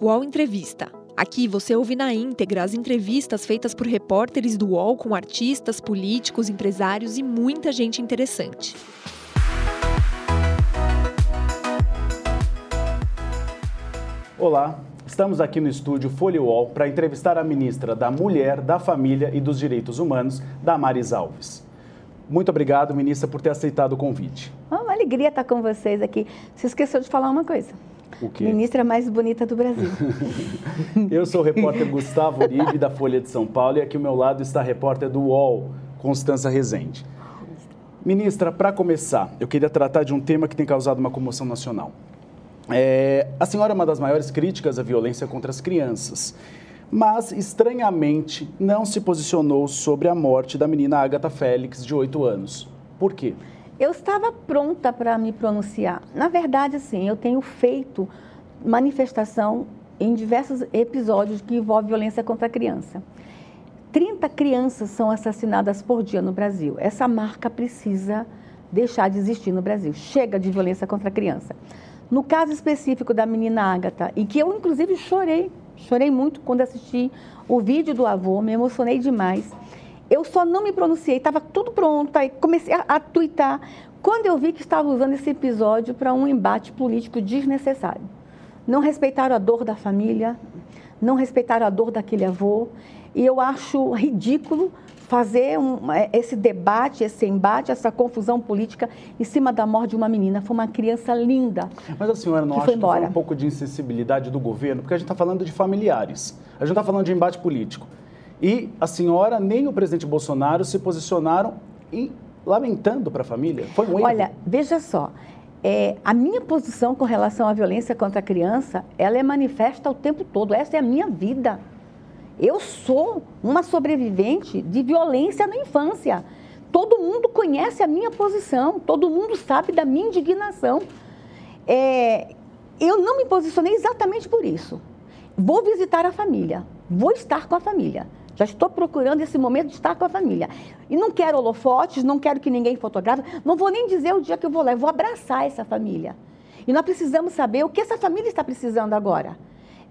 UOL Entrevista. Aqui você ouve na íntegra as entrevistas feitas por repórteres do UOL com artistas, políticos, empresários e muita gente interessante. Olá, estamos aqui no estúdio Folha UOL para entrevistar a ministra da Mulher, da Família e dos Direitos Humanos, Damares Alves. Muito obrigado, ministra, por ter aceitado o convite. É uma alegria estar com vocês aqui. Se esqueceu de falar uma coisa. O quê? Ministra mais bonita do Brasil. Eu sou o repórter Gustavo Uribe, da Folha de São Paulo, e aqui ao meu lado está a repórter do UOL, Constança Rezende. Ministra, para começar, eu queria tratar de um tema que tem causado uma comoção nacional. É, a senhora é uma das maiores críticas à violência contra as crianças, mas, estranhamente, não se posicionou sobre a morte da menina Agatha Félix, de 8 anos. Por quê? Eu estava pronta para me pronunciar. Na verdade, assim, eu tenho feito manifestação em diversos episódios que envolvem violência contra a criança. 30 crianças são assassinadas por dia no Brasil. Essa marca precisa deixar de existir no Brasil. Chega de violência contra a criança. No caso específico da menina Ágata, e que eu inclusive chorei, chorei muito quando assisti o vídeo do avô, me emocionei demais. Eu só não me pronunciei, estava tudo pronto, aí comecei a, a tuitar. Quando eu vi que estava usando esse episódio para um embate político desnecessário. Não respeitaram a dor da família, não respeitaram a dor daquele avô. E eu acho ridículo fazer um, é, esse debate, esse embate, essa confusão política em cima da morte de uma menina. Foi uma criança linda. Mas a senhora não que acha que foi um pouco de insensibilidade do governo? Porque a gente está falando de familiares, a gente está falando de embate político. E a senhora nem o presidente Bolsonaro se posicionaram lamentando para a família. Foi um erro. Olha, veja só. É, a minha posição com relação à violência contra a criança, ela é manifesta o tempo todo. Essa é a minha vida. Eu sou uma sobrevivente de violência na infância. Todo mundo conhece a minha posição, todo mundo sabe da minha indignação. É, eu não me posicionei exatamente por isso. Vou visitar a família, vou estar com a família. Já estou procurando esse momento de estar com a família. E não quero holofotes, não quero que ninguém fotografe, não vou nem dizer o dia que eu vou lá, eu vou abraçar essa família. E nós precisamos saber o que essa família está precisando agora.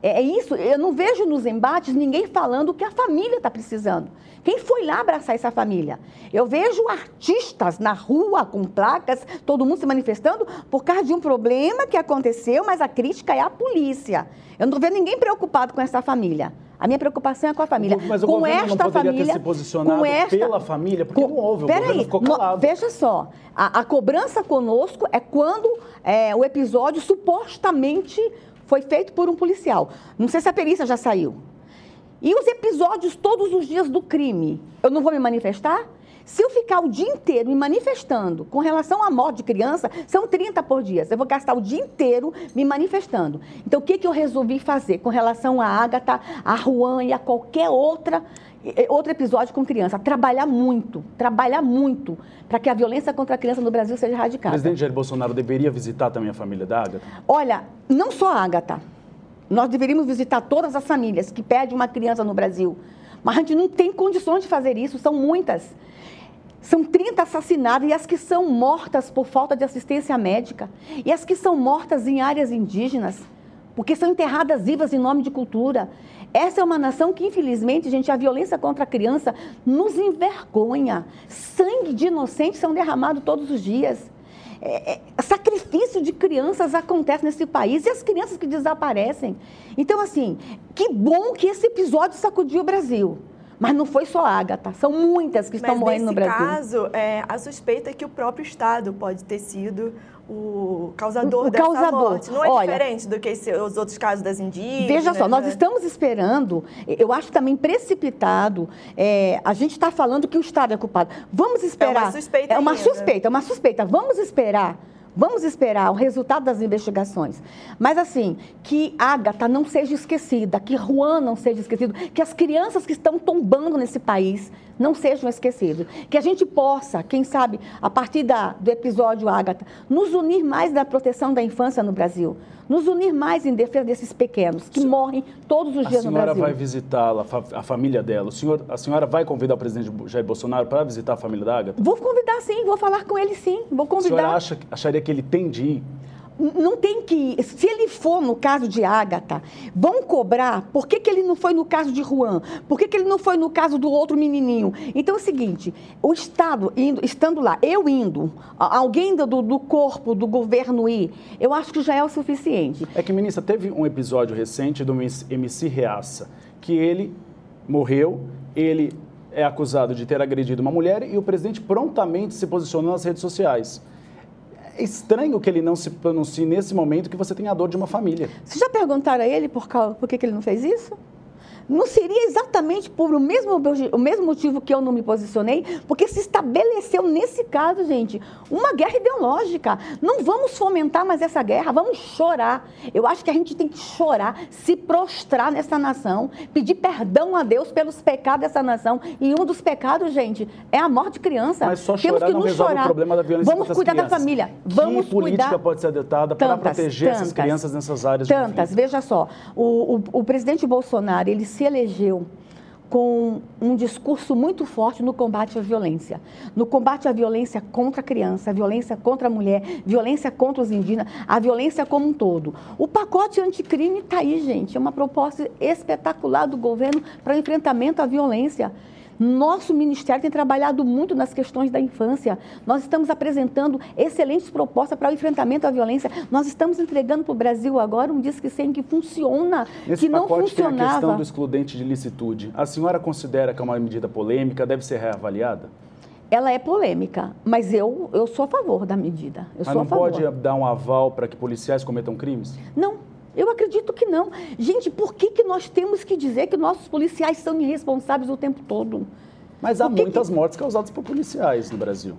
É, é isso, eu não vejo nos embates ninguém falando o que a família está precisando. Quem foi lá abraçar essa família? Eu vejo artistas na rua com placas, todo mundo se manifestando por causa de um problema que aconteceu, mas a crítica é a polícia. Eu não vendo ninguém preocupado com essa família. A minha preocupação é com a família. Mas o com esta não família, ter se posicionado com esta, pela família, porque com, não houve, o governo ficou não, calado. veja só, a, a cobrança conosco é quando é, o episódio supostamente foi feito por um policial. Não sei se a perícia já saiu. E os episódios todos os dias do crime, eu não vou me manifestar? Se eu ficar o dia inteiro me manifestando com relação à morte de criança, são 30 por dia. Eu vou gastar o dia inteiro me manifestando. Então, o que, que eu resolvi fazer com relação a Agatha, a Juan e a qualquer outra, outro episódio com criança? Trabalhar muito, trabalhar muito para que a violência contra a criança no Brasil seja O erradicada. presidente Jair Bolsonaro deveria visitar também a família da Agatha? Olha, não só a Agatha. Nós deveríamos visitar todas as famílias que perdem uma criança no Brasil. Mas a gente não tem condições de fazer isso, são muitas. São 30 assassinadas e as que são mortas por falta de assistência médica. E as que são mortas em áreas indígenas, porque são enterradas vivas em nome de cultura. Essa é uma nação que, infelizmente, gente, a violência contra a criança nos envergonha. Sangue de inocentes são derramados todos os dias. É, é, sacrifício de crianças acontece nesse país e as crianças que desaparecem. Então, assim, que bom que esse episódio sacudiu o Brasil. Mas não foi só a Agatha, são muitas que estão Mas morrendo no nesse Brasil. caso, é, a suspeita é que o próprio Estado pode ter sido o causador O dessa causador. morte. Não é Olha, diferente do que esse- os outros casos das indígenas. Veja só, nós né? estamos esperando, eu acho também precipitado, é, a gente está falando que o Estado é culpado. Vamos esperar. suspeita É uma suspeita, é uma suspeita. Vamos esperar. Vamos esperar o resultado das investigações. Mas, assim, que Agatha não seja esquecida, que Juan não seja esquecido, que as crianças que estão tombando nesse país não sejam esquecidas. Que a gente possa, quem sabe, a partir da, do episódio Agatha, nos unir mais na proteção da infância no Brasil. Nos unir mais em defesa desses pequenos que morrem todos os A dias no senhora Brasil. vai visitá-la, a fa- a família dela. O senhor, a senhora vai convidar o presidente Jair Bolsonaro para visitar a família da Agatha? Vou convidar sim, vou falar com ele sim, vou A senhora convidar. acha, acharia que ele tem de ir? Não tem que. Se ele for no caso de Ágata, vão cobrar. Por que, que ele não foi no caso de Juan? Por que, que ele não foi no caso do outro menininho? Então é o seguinte: o Estado indo, estando lá, eu indo, alguém do, do corpo do governo ir, eu acho que já é o suficiente. É que, ministra, teve um episódio recente do MC Reaça, que ele morreu, ele é acusado de ter agredido uma mulher e o presidente prontamente se posicionou nas redes sociais. É estranho que ele não se pronuncie nesse momento que você tem a dor de uma família. Vocês já perguntaram a ele por, por que, que ele não fez isso? Não seria exatamente por o mesmo, o mesmo motivo que eu não me posicionei, porque se estabeleceu nesse caso, gente, uma guerra ideológica. Não vamos fomentar mais essa guerra, vamos chorar. Eu acho que a gente tem que chorar, se prostrar nessa nação, pedir perdão a Deus pelos pecados dessa nação. E um dos pecados, gente, é a morte de criança. Mas só chorar Temos que não resolve chorar. o problema da violência Vamos cuidar crianças. da família. Vamos que política cuidar... pode ser adotada para proteger tantas, essas crianças nessas áreas? Tantas. Veja só, o, o, o presidente Bolsonaro, ele se elegeu com um discurso muito forte no combate à violência. No combate à violência contra a criança, a violência contra a mulher, violência contra os indígenas, a violência como um todo. O pacote anticrime está aí, gente. É uma proposta espetacular do governo para enfrentamento à violência. Nosso ministério tem trabalhado muito nas questões da infância. Nós estamos apresentando excelentes propostas para o enfrentamento à violência. Nós estamos entregando para o Brasil agora um disque 100 que funciona, Nesse que não funcionava. Tem a questão do excludente de licitude. A senhora considera que é uma medida polêmica, deve ser reavaliada? ela é polêmica, mas eu, eu sou a favor da medida. Eu mas sou não a favor. pode dar um aval para que policiais cometam crimes? Não, eu acredito que não. Gente, por que, que nós temos que dizer que nossos policiais são irresponsáveis o tempo todo? Mas há muitas que... mortes causadas por policiais no Brasil.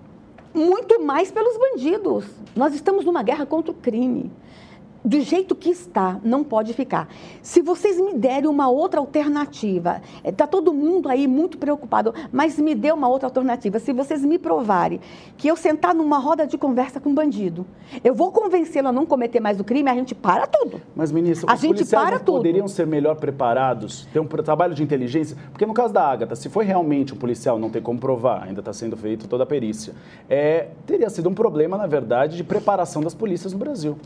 Muito mais pelos bandidos. Nós estamos numa guerra contra o crime do jeito que está, não pode ficar. Se vocês me derem uma outra alternativa, está eh, todo mundo aí muito preocupado, mas me dê uma outra alternativa. Se vocês me provarem que eu sentar numa roda de conversa com um bandido, eu vou convencê-lo a não cometer mais o crime, a gente para tudo. Mas, ministro, a os gente policiais para tudo. poderiam ser melhor preparados, ter um trabalho de inteligência? Porque no caso da Ágata, se foi realmente um policial, não tem como provar, ainda está sendo feita toda a perícia, é, teria sido um problema, na verdade, de preparação das polícias no Brasil.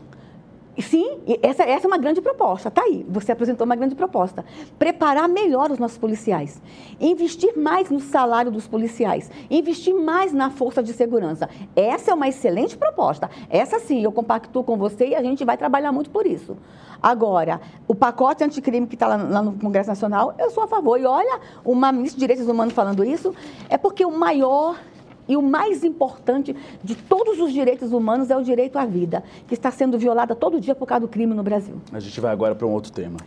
Sim, essa, essa é uma grande proposta. Está aí, você apresentou uma grande proposta. Preparar melhor os nossos policiais. Investir mais no salário dos policiais. Investir mais na força de segurança. Essa é uma excelente proposta. Essa sim, eu compactuo com você e a gente vai trabalhar muito por isso. Agora, o pacote anticrime que está lá, lá, no Congresso Nacional, eu sou a favor. E olha, uma ministra de Direitos Humanos falando isso, é porque o maior e o mais importante de todos os direitos humanos é o direito à vida, que está sendo violada todo dia por causa do crime no Brasil. A gente vai agora para um outro tema.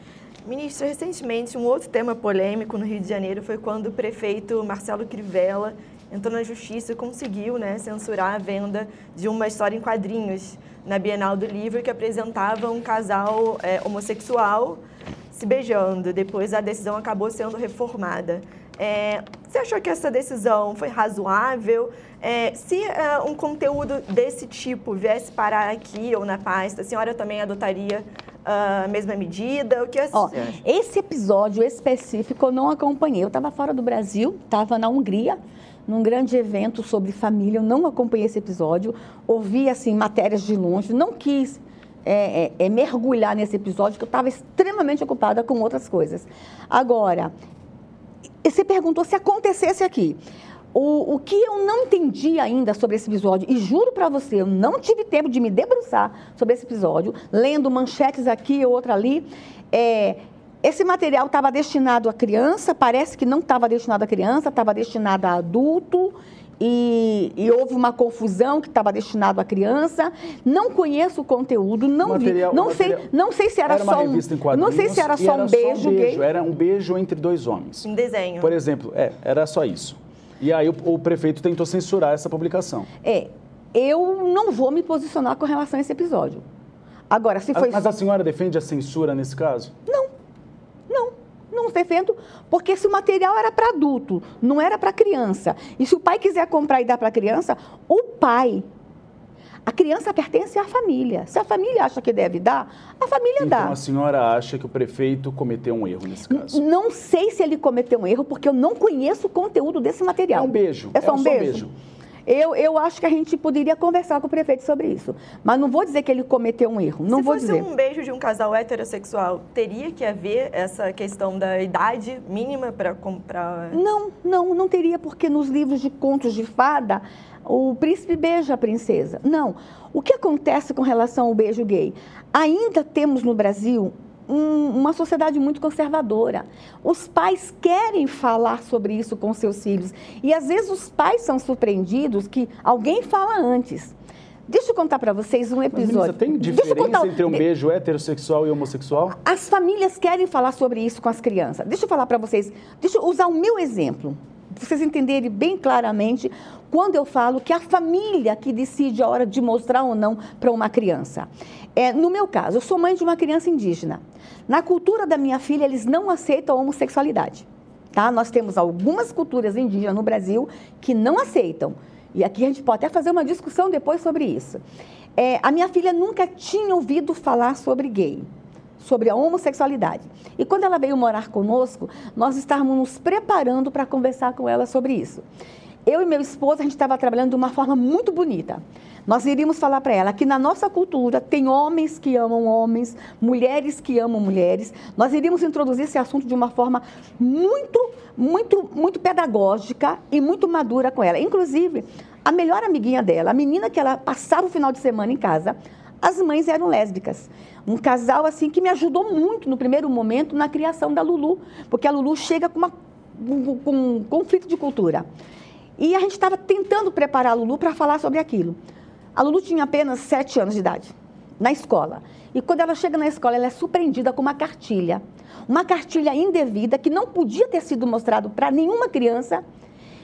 Ministro, recentemente um outro tema polêmico no Rio de Janeiro foi quando o prefeito Marcelo Crivella entrou na justiça e conseguiu né, censurar a venda de uma história em quadrinhos na Bienal do Livro que apresentava um casal é, homossexual se beijando. Depois a decisão acabou sendo reformada. É, você achou que essa decisão foi razoável? É, se é, um conteúdo desse tipo viesse parar aqui ou na pasta, a senhora também adotaria a mesma medida? O que Ó, esse episódio específico eu não acompanhei. Eu estava fora do Brasil, estava na Hungria, num grande evento sobre família. Eu não acompanhei esse episódio. Ouvi assim matérias de longe, não quis é, é, é, mergulhar nesse episódio, porque eu estava extremamente ocupada com outras coisas. Agora, você perguntou se acontecesse aqui. O, o que eu não entendi ainda sobre esse episódio, e juro para você, eu não tive tempo de me debruçar sobre esse episódio, lendo manchetes aqui e outra ali, é, esse material estava destinado a criança, parece que não estava destinado a criança, estava destinado a adulto, e, e, houve uma confusão que estava destinado à criança. Não conheço o conteúdo, não material, vi, não sei, não sei se era, era só um, não sei se era só um beijo, só um beijo Era um beijo entre dois homens. Em desenho. Por exemplo, é, era só isso. E aí o, o prefeito tentou censurar essa publicação. É, eu não vou me posicionar com relação a esse episódio. Agora, se foi. Mas a senhora defende a censura nesse caso? Não não defendo, porque se o material era para adulto, não era para criança, e se o pai quiser comprar e dar para a criança, o pai. A criança pertence à família. Se a família acha que deve dar, a família então, dá. Então a senhora acha que o prefeito cometeu um erro nesse caso? Não sei se ele cometeu um erro, porque eu não conheço o conteúdo desse material. É um beijo. É só, é um, beijo. beijo. Eu, eu acho que a gente poderia conversar com o prefeito sobre isso. Mas não vou dizer que ele cometeu um erro. Não Se vou fosse dizer. um beijo de um casal heterossexual, teria que haver essa questão da idade mínima para comprar? Não, não, não teria, porque nos livros de contos de fada, o príncipe beija a princesa. Não. O que acontece com relação ao beijo gay? Ainda temos no Brasil um, uma sociedade muito conservadora. Os pais querem falar sobre isso com seus filhos. E às vezes os pais são surpreendidos que alguém fala antes. Deixa eu contar para vocês um Mas, episódio. ministra, tem Deixa eu diferença contar- entre um beijo heterossexual e homossexual? as famílias querem falar sobre isso com as crianças. Deixa eu falar para vocês, deixa eu usar o meu exemplo, vocês entenderem bem claramente quando eu falo que a família que decide a hora de mostrar ou não para uma criança. É, no meu caso, eu sou mãe de uma criança indígena. Na cultura da minha filha, eles não aceitam a homossexualidade. Tá? Nós temos algumas culturas indígenas no Brasil que não aceitam. E aqui a gente pode até fazer uma discussão depois sobre isso. É, a minha filha nunca tinha ouvido falar sobre gay, sobre a homossexualidade. E quando ela veio morar conosco, nós estávamos nos preparando para conversar com ela sobre isso. Eu e meu esposo, a gente estava trabalhando de uma forma muito bonita. Nós iríamos falar para ela que na nossa cultura tem homens que amam homens, mulheres que amam mulheres. Nós iríamos introduzir esse assunto de uma forma muito, muito, muito pedagógica e muito madura com ela. Inclusive, a melhor amiguinha dela, a menina que ela passava o final de semana em casa, as mães eram lésbicas. Um casal assim que me ajudou muito no primeiro momento na criação da Lulu, porque a Lulu chega com, uma, com, um conflito de cultura. E a gente estava tentando preparar a Lulu para falar sobre aquilo. A Lulu tinha apenas sete anos de idade, na escola. E quando ela chega na escola, ela é surpreendida com uma cartilha. Uma cartilha indevida que não podia ter sido mostrado para nenhuma criança.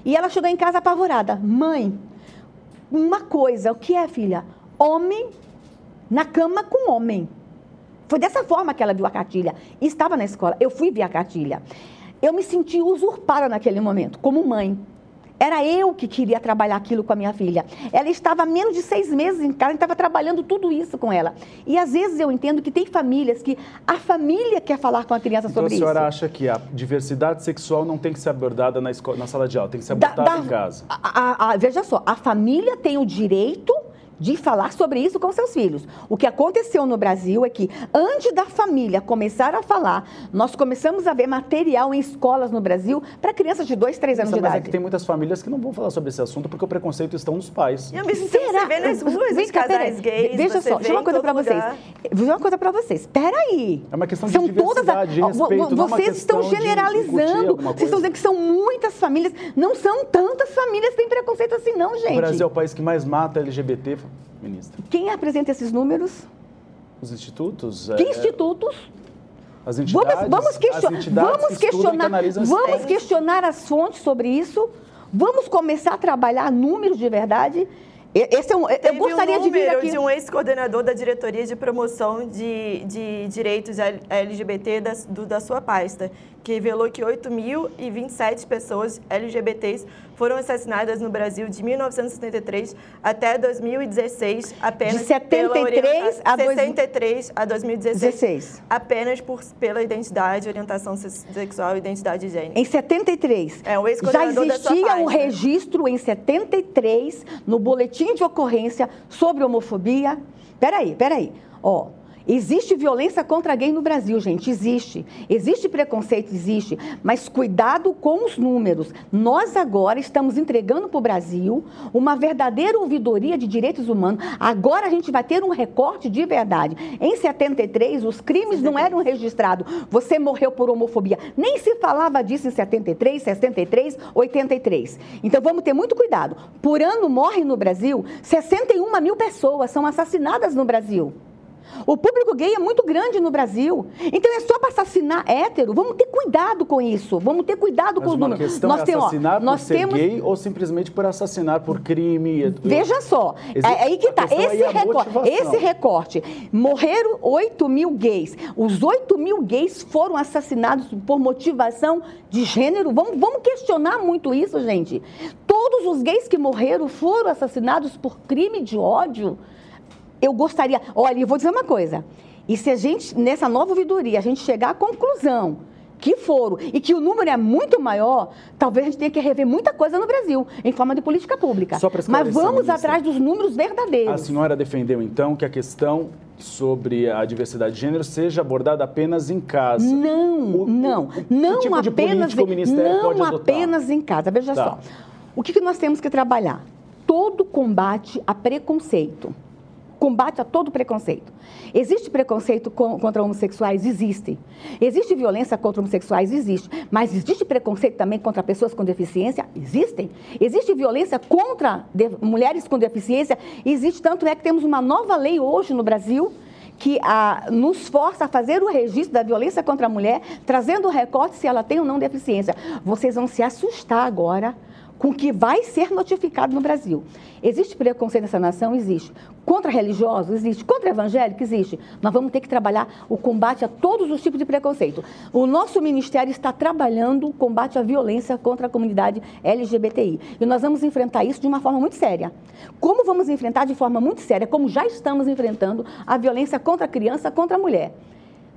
E ela chegou em casa apavorada. Mãe, uma coisa, o que é, filha? Homem na cama com homem. Foi dessa forma que ela viu a cartilha. E estava na escola. Eu fui ver a cartilha. Eu me senti usurpada naquele momento, como mãe. Era eu que queria trabalhar aquilo com a minha filha. Ela estava há menos de seis meses em casa, estava trabalhando tudo isso com ela. E às vezes eu entendo que tem famílias que a família quer falar com a criança Então a sobre senhora isso. acha que a diversidade sexual não tem que ser abordada na, escola, na sala de aula, tem que ser Da- abordada da- em casa? a- a- a- veja só, a família tem o direito de falar sobre isso com seus filhos. O que aconteceu no Brasil é que, antes da família começar a falar, nós começamos a ver material em escolas no Brasil para crianças de 2, 3 anos Mas de é idade. que tem muitas famílias que não vão falar sobre esse assunto porque o preconceito está nos pais. E ao mesmo tempo você vê nas ruas Vem os cá, casais peraí. gays, Veja você só, deixa eu uma coisa para vocês. dizer uma coisa para vocês. Peraí. É uma questão de São todas a- de respeito, não é uma Vocês estão generalizando. Vocês estão dizendo que são muitas famílias. Não são tantas famílias que têm preconceito assim, não, gente. O Brasil é o país que mais mata LGBT, ministra. Quem apresenta esses números? Os institutos? Que é, institutos? As entidades, Vamos, vamos, question- as entidades vamos que questionar, esse vamos questionar as fontes sobre isso. Vamos começar a trabalhar números de verdade. Esse é um, eu gostaria um de vir aqui. de um ex-coordenador da diretoria de promoção de, de direitos LGBT da, do- da sua pasta, que revelou que 8.027 pessoas LGBTs foram assassinadas no Brasil de 1973 até 2016, apenas De 73 pela a dois- 63 a 2016, 16. apenas por, pela identidade, orientação se- sexual e identidade de gênero. Em 73. É, o Já existia um registro em 73 no boletim de ocorrência sobre homofobia. Peraí, peraí. Ó, existe violência contra gay no Brasil, gente, existe. Existe preconceito, existe. Mas cuidado com os números. Nós agora estamos entregando para o Brasil uma verdadeira ouvidoria de direitos humanos. Agora a gente vai ter um recorte de verdade. Em 73, os crimes não eram registrados. Você morreu por homofobia. Nem se falava disso em 73, 63, 83. Então vamos ter muito cuidado. Por ano morrem no Brasil 61 mil pessoas são assassinadas no Brasil. O público gay é muito grande no Brasil. Então é só para assassinar hétero. Vamos ter cuidado com isso. Vamos ter cuidado Mas com os uma números. questão é tem, ó, assassinar por nós ser temos gay ou simplesmente por assassinar por crime. Veja só, Existe- é aí que aí Esse, é recorte, esse recorte. Morreram 8 mil gays. Os 8 mil gays foram assassinados por motivação de gênero. Vamos, vamos questionar muito isso, gente. Todos os gays que morreram foram assassinados por crime de ódio. Eu gostaria. Olha, eu vou dizer uma coisa. E se a gente, nessa nova ouvidoria, a gente chegar à conclusão que foram e que o número é muito maior, talvez a gente tenha que rever muita coisa no Brasil, em forma de política pública. Mas vamos atrás dos números verdadeiros. A senhora defendeu, então, que a questão sobre a diversidade de gênero seja abordada apenas em casa. Não, o, não. O, não tipo apenas, não apenas em casa. Veja tá. só. O que, que nós temos que trabalhar? Todo combate a preconceito combate a todo preconceito. Existe preconceito contra homossexuais? Existe. Existe violência contra homossexuais? Existe. Mas existe preconceito também contra pessoas com deficiência? Existem. Existe violência contra mulheres com deficiência? Existe. Tanto é que temos uma nova lei hoje no Brasil que a, nos força a fazer o registro da violência contra a mulher, trazendo o recorte se ela tem ou não deficiência. Vocês vão se assustar agora com o que vai ser notificado no Brasil. Existe preconceito nessa nação? Existe. Contra religiosos? Existe. Contra evangélico? Existe. Nós vamos ter que trabalhar o combate a todos os tipos de preconceito. O nosso ministério está trabalhando o combate à violência contra a comunidade LGBTI. E nós vamos enfrentar isso de uma forma muito séria. Como vamos enfrentar de forma muito séria, como já estamos enfrentando a violência contra a criança, contra a mulher.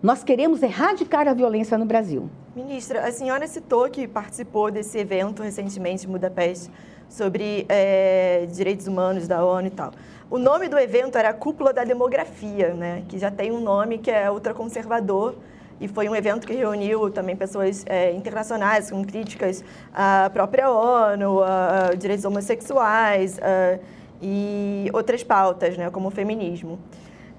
Nós queremos erradicar a violência no Brasil. Ministra, a senhora citou que participou desse evento recentemente em Budapeste sobre é, direitos humanos da ONU e tal. O nome do evento era Cúpula da Demografia, né? que já tem um nome que é ultraconservador, e foi um evento que reuniu também pessoas é, internacionais com críticas à própria ONU, a, a direitos homossexuais a, e outras pautas, né, como o feminismo.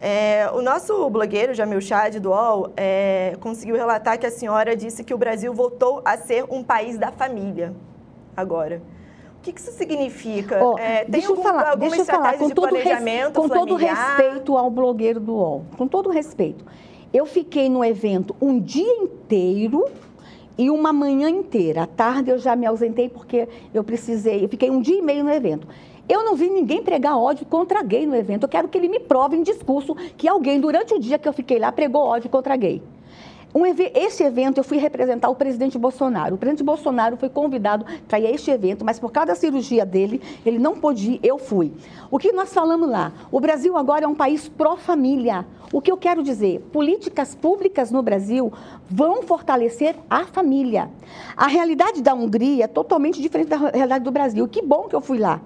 É, o nosso blogueiro, Jamil Chad, do UOL, é, conseguiu relatar que a senhora disse que o Brasil voltou a ser um país da família agora. O que, que isso significa? Oh, é, tem deixa algum, eu falar, deixa eu falar com, todo, res, com todo respeito ao blogueiro do UOL, com todo respeito. Eu fiquei no evento um dia inteiro e uma manhã inteira. À tarde eu já me ausentei porque eu precisei, eu fiquei um dia e meio no evento. Eu não vi ninguém pregar ódio contra gay no evento. Eu quero que ele me prove em discurso que alguém, durante o dia que eu fiquei lá, pregou ódio contra gay. Um, esse evento eu fui representar o presidente Bolsonaro. O presidente Bolsonaro foi convidado para ir a este evento, mas por causa da cirurgia dele, ele não pôde ir, eu fui. O que nós falamos lá? O Brasil agora é um país pró-família. O que eu quero dizer? Políticas públicas no Brasil vão fortalecer a família. A realidade da Hungria é totalmente diferente da realidade do Brasil. Que bom que eu fui lá.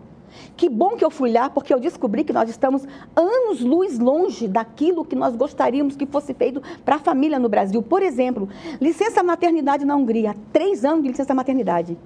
Que bom que eu fui lá, porque eu descobri que nós estamos anos-luz longe daquilo que nós gostaríamos que fosse feito para a família no Brasil. Por exemplo, licença maternidade na Hungria, três anos de licença maternidade.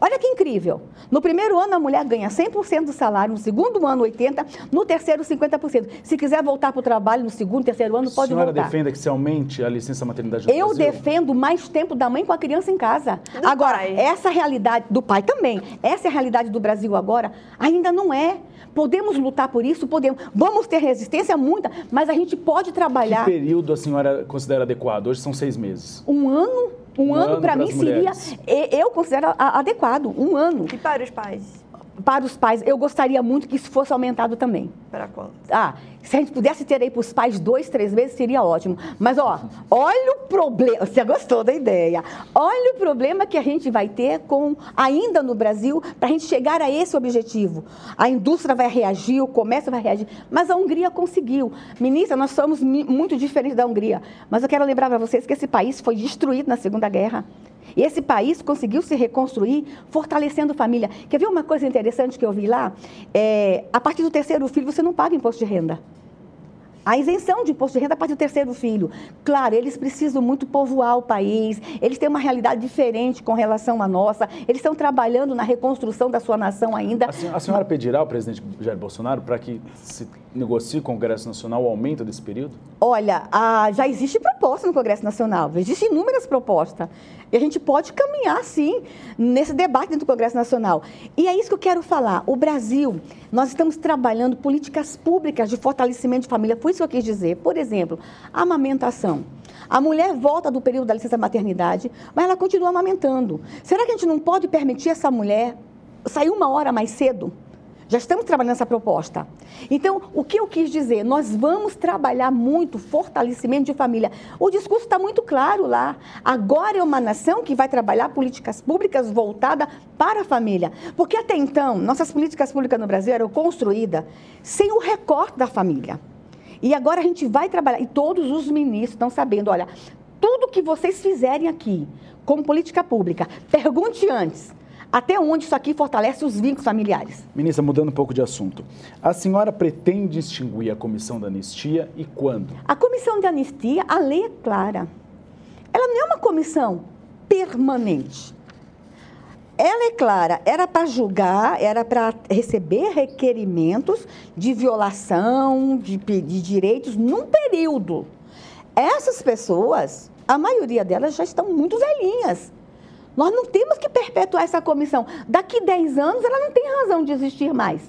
Olha que incrível. No primeiro ano, a mulher ganha 100% do salário, no segundo ano, 80%, no terceiro, 50%. Se quiser voltar para o trabalho no segundo, terceiro ano, pode voltar. A senhora defenda que se aumente a licença maternidade no Eu Brasil? defendo mais tempo da mãe com a criança em casa. Do agora, pai. essa realidade, do pai também, essa é a realidade do Brasil agora, ainda não é. Podemos lutar por isso? Podemos. Vamos ter resistência muita, mas a gente pode trabalhar. Que período a senhora considera adequado? Hoje são seis meses. Um ano um, um ano, ano para mim seria, eu considero adequado, um ano. E para os pais? Para os pais, eu gostaria muito que isso fosse aumentado também. Para quanto? Ah, se a gente pudesse ter aí para os pais dois, três vezes, seria ótimo. Mas, ó, olha o problema. Você gostou da ideia? Olha o problema que a gente vai ter com, ainda no Brasil, para a gente chegar a esse objetivo. A indústria vai reagir, o comércio vai reagir. Mas a Hungria conseguiu. Ministra, nós somos muito diferentes da Hungria. Mas eu quero lembrar para vocês que esse país foi destruído na Segunda Guerra. E esse país conseguiu se reconstruir fortalecendo a família. Quer ver uma coisa interessante que eu vi lá? É, a partir do terceiro filho, você não paga imposto de renda a isenção de imposto de renda para o terceiro filho. Claro, eles precisam muito povoar o país, eles têm uma realidade diferente com relação à nossa, eles estão trabalhando na reconstrução da sua nação ainda. A senhora pedirá ao presidente Jair Bolsonaro para que se negocie com o Congresso Nacional o aumento desse período? Olha, a, já existe proposta no Congresso Nacional, existem inúmeras propostas. E a gente pode caminhar, sim, nesse debate dentro do Congresso Nacional. E é isso que eu quero falar. O Brasil, nós estamos trabalhando políticas públicas de fortalecimento de família. Foi isso que eu quis dizer. Por exemplo, amamentação. A mulher volta do período da licença maternidade, mas ela continua amamentando. Será que a gente não pode permitir essa mulher sair uma hora mais cedo? Já estamos trabalhando essa proposta. Então, o que eu quis dizer? Nós vamos trabalhar muito fortalecimento de família. O discurso está muito claro lá. Agora é uma nação que vai trabalhar políticas públicas voltadas para a família. Porque até então, nossas políticas públicas no Brasil eram construídas sem o recorte da família. E agora a gente vai trabalhar, e todos os ministros estão sabendo, olha, tudo que vocês fizerem aqui, como política pública, pergunte antes. Até onde isso aqui fortalece os vínculos familiares? Ministra, mudando um pouco de assunto. A senhora pretende extinguir a comissão da anistia e quando? A comissão de anistia, a lei é clara. Ela não é uma comissão permanente. Ela é clara, era para julgar, era para receber requerimentos de violação de, de direitos num período. Essas pessoas, a maioria delas já estão muito velhinhas. Nós não temos que perpetuar essa comissão. Daqui 10 anos, ela não tem razão de existir mais.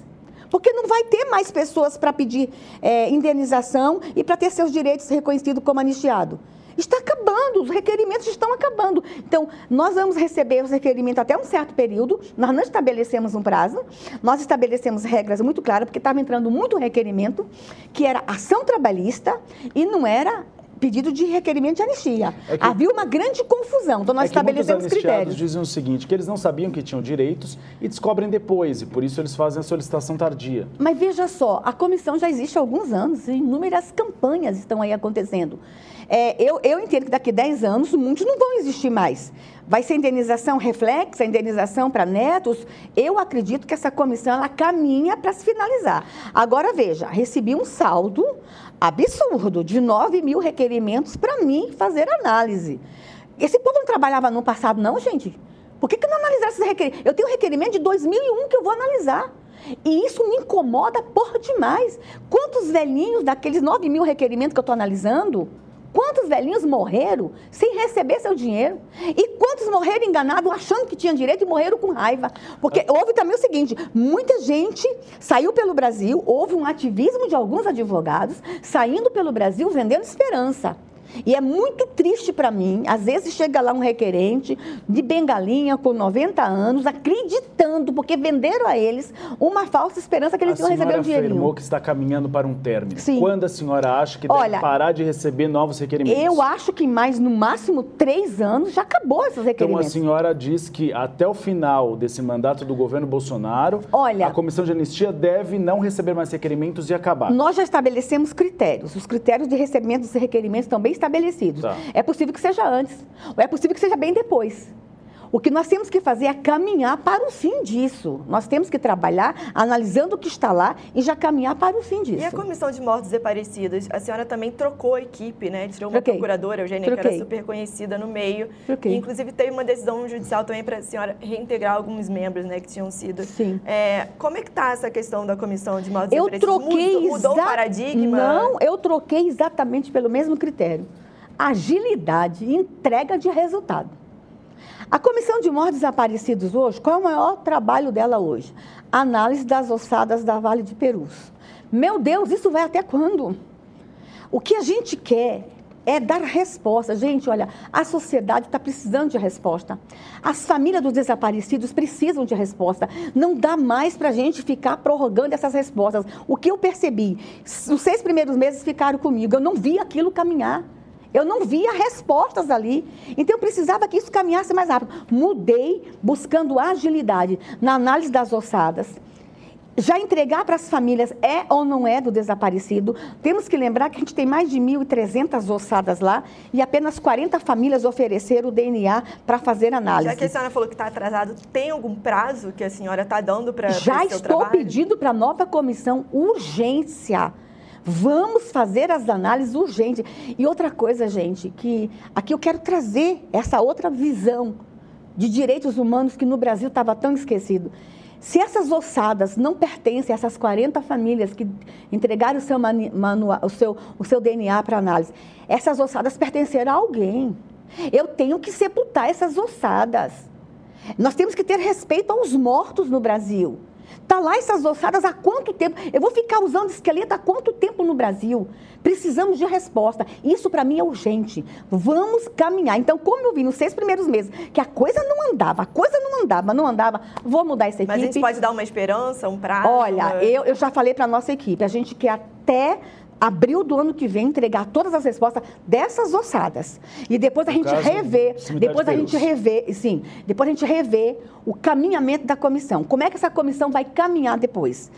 Porque não vai ter mais pessoas para pedir é, indenização e para ter seus direitos reconhecidos como anistiado. Está acabando, os requerimentos estão acabando. Então, nós vamos receber os requerimentos até um certo período, nós não estabelecemos um prazo, nós estabelecemos regras muito claras, porque estava entrando muito requerimento, que era ação trabalhista e não era pedido de requerimento de anistia. É que, Havia uma grande confusão, então nós é estabelecemos critérios. dizem o seguinte, que eles não sabiam que tinham direitos e descobrem depois, e por isso eles fazem a solicitação tardia. Mas veja só, a comissão já existe há alguns anos, e inúmeras campanhas estão aí acontecendo. É, eu, eu entendo que daqui a 10 anos muitos não vão existir mais. Vai ser indenização reflexa, indenização para netos? Eu acredito que essa comissão ela caminha para se finalizar. Agora, veja, recebi um saldo absurdo de 9 mil requerimentos para mim fazer análise. Esse povo não trabalhava no passado, não, gente? Por que, que não analisar esses requerimentos? Eu tenho um requerimento de 2001 que eu vou analisar. E isso me incomoda por demais. Quantos velhinhos daqueles 9 mil requerimentos que eu estou analisando Quantos velhinhos morreram sem receber seu dinheiro? E quantos morreram enganados achando que tinham direito e morreram com raiva? Porque houve também o seguinte: muita gente saiu pelo Brasil, houve um ativismo de alguns advogados saindo pelo Brasil vendendo esperança. E é muito triste para mim, às vezes chega lá um requerente de bengalinha com 90 anos, acreditando, porque venderam a eles uma falsa esperança que eles iam receber o dinheiro. A afirmou que está caminhando para um término. Sim. Quando a senhora acha que deve Olha, parar de receber novos requerimentos? Eu acho que mais, no máximo, três anos já acabou esses requerimentos. Então a senhora diz que até o final desse mandato do governo Bolsonaro, Olha, a comissão de anistia deve não receber mais requerimentos e acabar. Nós já estabelecemos critérios. Os critérios de recebimento dos requerimentos também estabelecidos. Tá. É possível que seja antes, ou é possível que seja bem depois. O que nós temos que fazer é caminhar para o fim disso. Nós temos que trabalhar analisando o que está lá e já caminhar para o fim disso. E a Comissão de Mortos Desaparecidos? A senhora também trocou a equipe, né? Tirou uma Troquei. procuradora, Eugênia, Troquei. que era super conhecida no meio. Troquei. E, inclusive, teve uma decisão judicial também para a senhora reintegrar alguns membros, né? Que tinham sido. Sim. É, como é que está essa questão da Comissão de Mortos eu Desaparecidos? Troquei mudou, mudou o paradigma? Não, eu troquei exatamente pelo mesmo critério. Agilidade e entrega de resultado. A Comissão de Mortos Desaparecidos hoje, qual é o maior trabalho dela hoje? Análise das ossadas da Vale de Perus. Meu Deus, isso vai até quando? O que a gente quer é dar resposta. Gente, olha, a sociedade está precisando de resposta. As famílias dos desaparecidos precisam de resposta. Não dá mais para a gente ficar prorrogando essas respostas. O que eu percebi, os seis primeiros meses ficaram comigo, eu não vi aquilo caminhar. Eu não via respostas ali. Então eu precisava que isso caminhasse mais rápido. Mudei buscando agilidade na análise das ossadas. Já entregar para as famílias é ou não é do desaparecido. Temos que lembrar que a gente tem mais de 1.300 ossadas lá e apenas 40 famílias ofereceram o DNA para fazer análise. Já que a senhora falou que está atrasado, tem algum prazo que a senhora está dando para Já estou pedindo para a nova comissão urgência Vamos fazer as análises urgentes. E outra coisa, gente, que aqui eu quero trazer essa outra visão de direitos humanos que no Brasil estava tão esquecido. Se essas ossadas não pertencem a essas 40 famílias que entregaram o seu, manual, o seu, o seu DNA para análise, essas ossadas pertenceram a alguém. Eu tenho que sepultar essas ossadas. Nós temos que ter respeito aos mortos no Brasil. Está lá essas ossadas há quanto tempo? Eu vou ficar usando esqueleto há quanto tempo no Brasil? Precisamos de resposta. Isso para mim é urgente. Vamos caminhar. Então, como eu vi nos seis primeiros meses que a coisa não andava, a coisa não andava, não andava, vou mudar essa equipe. Mas a gente pode dar uma esperança, um prazo? Olha, eu, eu já falei para a nossa equipe, a gente quer até abril do ano que vem, entregar todas as respostas dessas ossadas. E depois a No gente rever, depois de a gente rever, sim, depois a gente rever o caminhamento da comissão. Como é que essa comissão vai caminhar depois?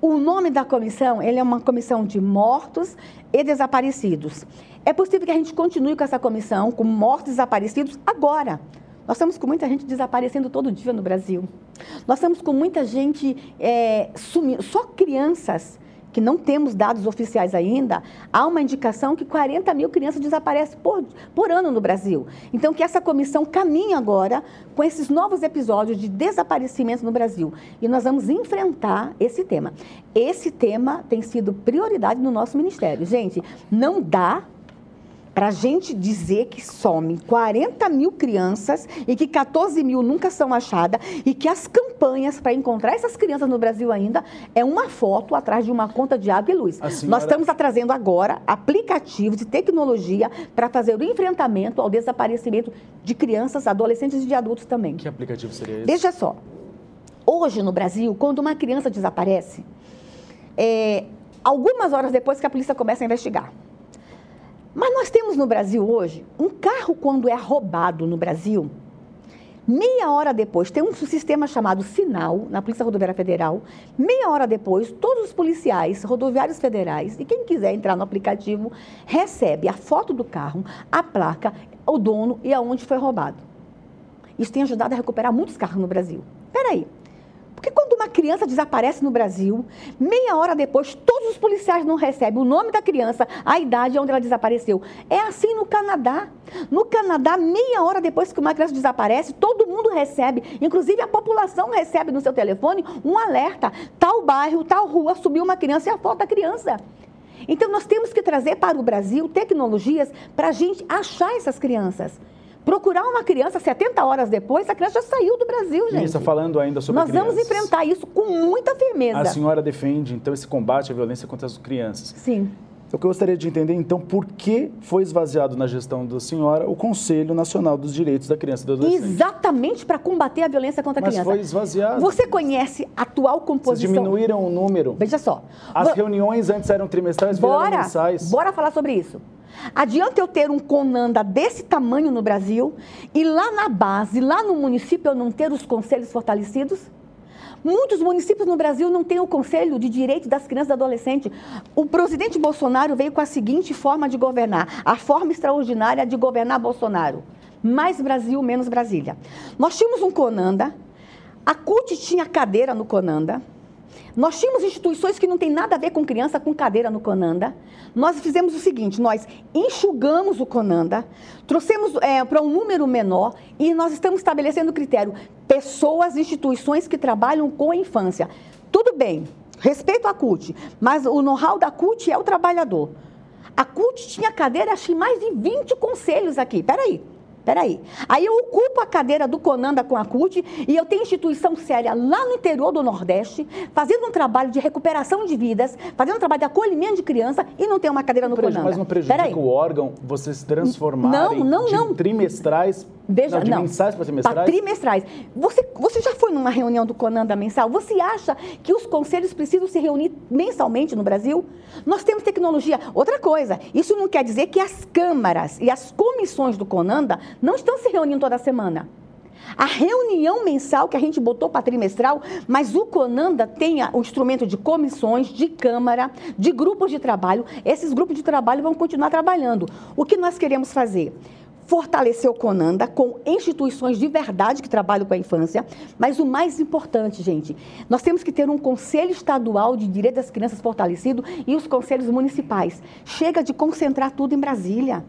O nome da comissão, ele é uma comissão de mortos e desaparecidos. É possível que a gente continue com essa comissão, com mortos e desaparecidos, agora. Nós estamos com muita gente desaparecendo todo dia no Brasil. Nós estamos com muita gente é, sumindo, só crianças que não temos dados oficiais ainda, há uma indicação que 40 mil crianças desaparecem por, por ano no Brasil. Então, que essa comissão caminhe agora com esses novos episódios de desaparecimento no Brasil. E nós vamos enfrentar esse tema. Esse tema tem sido prioridade no nosso ministério. Gente, não dá para a gente dizer que some 40 mil crianças e que 14 mil nunca são achadas e que as campanhas para encontrar essas crianças no Brasil ainda é uma foto atrás de uma conta de água e luz. Senhora- Nós estamos trazendo agora aplicativos de tecnologia para fazer o enfrentamento ao desaparecimento de crianças, adolescentes e de adultos também. Que aplicativo seria esse? Veja só, hoje no Brasil, quando uma criança desaparece, é, algumas horas depois que a polícia começa a investigar. Mas nós temos no Brasil hoje, um carro quando é roubado no Brasil, meia hora depois, tem um sistema chamado Sinal, na Polícia Rodoviária Federal, meia hora depois, todos os policiais rodoviários federais, e quem quiser entrar no aplicativo, recebe a foto do carro, a placa, o dono e aonde foi roubado. Isso tem ajudado a recuperar muitos carros no Brasil. Peraí. Porque quando uma criança desaparece no Brasil, meia hora depois, todos os policiais não recebem o nome da criança, a idade onde ela desapareceu. É assim no Canadá. No Canadá, meia hora depois que uma criança desaparece, todo mundo recebe, inclusive a população recebe no seu telefone um alerta. Tal bairro, tal rua, subiu uma criança e a foto da criança. Então, nós temos que trazer para o Brasil tecnologias para a gente achar essas crianças. Procurar uma criança 70 horas depois, a criança já saiu do Brasil, gente. Ministra, falando ainda sobre Nós vamos crianças. enfrentar isso com muita firmeza. A senhora defende, então, esse combate à violência contra as crianças. Sim. Eu gostaria de entender, então, por que foi esvaziado na gestão da senhora o Conselho Nacional dos Direitos da Criança e do Adolescente? Exatamente para combater a violência contra a Mas criança. foi esvaziado. Você conhece a atual Vocês composição? diminuíram o número. Veja só. As Vo- reuniões antes eram trimestrais, Bora, mensais. bora falar sobre isso. Adianta eu ter um Conanda desse tamanho no Brasil e lá na base, lá no município, eu não ter os conselhos fortalecidos? Muitos municípios no Brasil não têm o Conselho de Direitos das Crianças e Adolescentes. O presidente Bolsonaro veio com a seguinte forma de governar, a forma extraordinária de governar Bolsonaro. Mais Brasil, menos Brasília. Nós tínhamos um Conanda, a CUT tinha cadeira no Conanda, nós tínhamos instituições que não tem nada a ver com criança com cadeira no Conanda. Nós fizemos o seguinte: nós enxugamos o Conanda, trouxemos é, para um número menor e nós estamos estabelecendo o critério: pessoas, instituições que trabalham com a infância. Tudo bem, respeito à CUT, mas o know-how da CUT é o trabalhador. A CUT tinha cadeira, que mais de 20 conselhos aqui. Peraí. Peraí. Aí eu ocupo a cadeira do Conanda com a CUT e eu tenho instituição séria lá no interior do Nordeste, fazendo um trabalho de recuperação de vidas, fazendo um trabalho de acolhimento de criança e não tem uma cadeira no Conanda. Mas não prejudica Peraí. o órgão vocês transformarem Não, não, de não. trimestrais Veja, não, de não. mensais para Para trimestrais? trimestrais. Você, você já foi numa reunião do Conanda mensal? Você acha que os conselhos precisam se reunir mensalmente no Brasil? Nós temos tecnologia. Outra coisa, isso não quer dizer que as câmaras e as comissões do Conanda não estão se reunindo toda semana. A reunião mensal que a gente botou para trimestral, mas o Conanda tem o instrumento de comissões, de câmara, de grupos de trabalho. Esses grupos de trabalho vão continuar trabalhando. O que nós queremos fazer? Fortalecer o Conanda com instituições de verdade que trabalham com a infância, mas o mais importante, gente, nós temos que ter um conselho estadual de direitos das crianças fortalecido e os conselhos municipais. Chega de concentrar tudo em Brasília.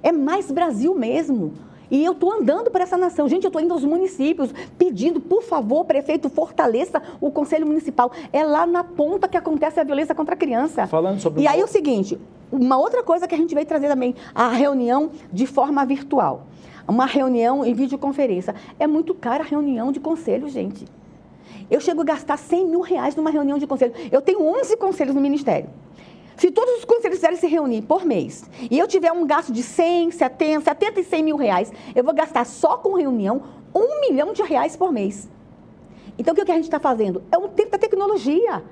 É mais Brasil mesmo. E eu estou andando para essa nação. Gente, eu estou indo aos municípios pedindo, por favor, prefeito, fortaleça o Conselho Municipal. É lá na ponta que acontece a violência contra a criança. Falando sobre E aí é o seguinte, uma outra coisa que a gente veio trazer também, a reunião de forma virtual. Uma reunião em videoconferência. É muito cara a reunião de conselho, gente. Eu chego a gastar 100 mil reais numa reunião de conselho. Eu tenho 11 conselhos no Ministério. Se todos os conselhos quiserem se reunir por mês e eu tiver um gasto de 100, 70, 70 e 100 mil reais, eu vou gastar só com reunião um milhão de reais por mês. Então, o que a gente está fazendo? É um tempo da tecnologia.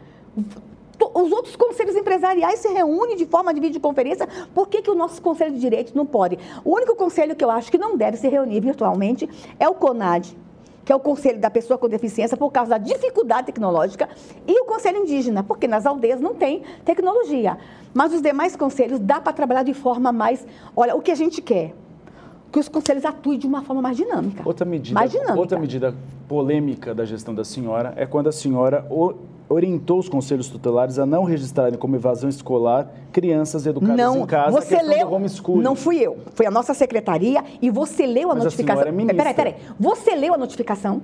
Os outros conselhos empresariais se reúnem de forma de videoconferência. Por que, que o nosso Conselho de Direitos não pode? O único conselho que eu acho que não deve se reunir virtualmente é o CONAD, que é o Conselho da Pessoa com Deficiência, por causa da dificuldade tecnológica, e o Conselho Indígena, porque nas aldeias não tem tecnologia. Mas os demais conselhos dá para trabalhar de forma mais. Olha, o que a gente quer? Que os conselhos atuem de uma forma mais dinâmica. Outra medida, mais dinâmica. outra medida polêmica da gestão da senhora é quando a senhora orientou os conselhos tutelares a não registrarem como evasão escolar crianças educadas não, em casa. Você leu? Não fui eu, foi a nossa secretaria e você leu a Mas notificação. A é peraí, peraí. Você leu a notificação?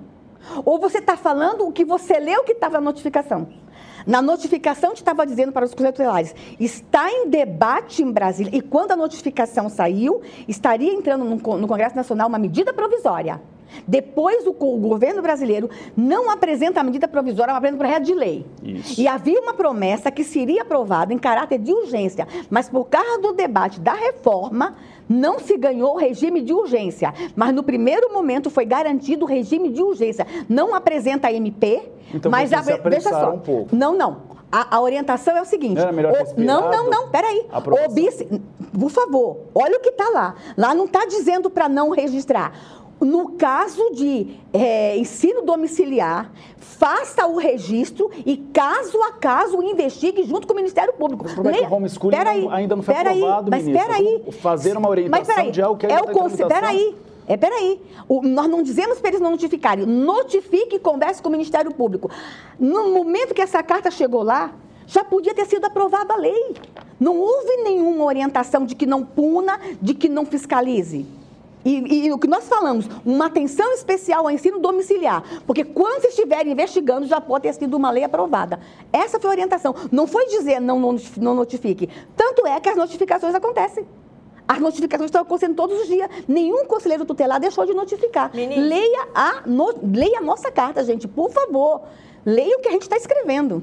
Ou você está falando o que você leu que estava na notificação? Na notificação estava dizendo para os conselhos tutelares, está em debate em Brasília. E quando a notificação saiu, estaria entrando no Congresso Nacional uma medida provisória. Depois, o, o, governo brasileiro não apresenta a medida provisória, mas apresenta o projeto de lei. Isso. E havia uma promessa que seria aprovada em caráter de urgência, mas por causa do debate da reforma, não se ganhou o regime de urgência. Mas no primeiro momento foi garantido o regime de urgência. Não apresenta a MP, então, mas a, veja só. Um pouco. Não, não. A, a, orientação é o seguinte. Não era melhor o, não, não, não, peraí. O bis, por favor, olha o que está lá. Lá não está dizendo para não registrar. No caso de é, ensino domiciliar, faça o registro e, caso a caso, investigue junto com o Ministério Público. O problema é que o homeschooling aí, ainda não foi peraí, aprovado, mas ministro. Peraí, Fazer uma orientação de algo que ainda é o conselho. Peraí. É, peraí, o, nós não dizemos para eles não notificarem. Notifique e converse com o Ministério Público. No momento que essa carta chegou lá, já podia ter sido aprovada a lei. Não houve nenhuma orientação de que não puna, de que não fiscalize. E, e, o que nós falamos, uma atenção especial ao ensino domiciliar, porque quando estiverem investigando já pode ter sido uma lei aprovada. Essa foi a orientação. Não foi dizer não, não, não notifique. Tanto é que as notificações acontecem. As notificações estão acontecendo todos os dias. Nenhum conselheiro tutelar deixou de notificar. Leia a, no, leia a nossa carta, gente, por favor. Leia o que a gente está escrevendo.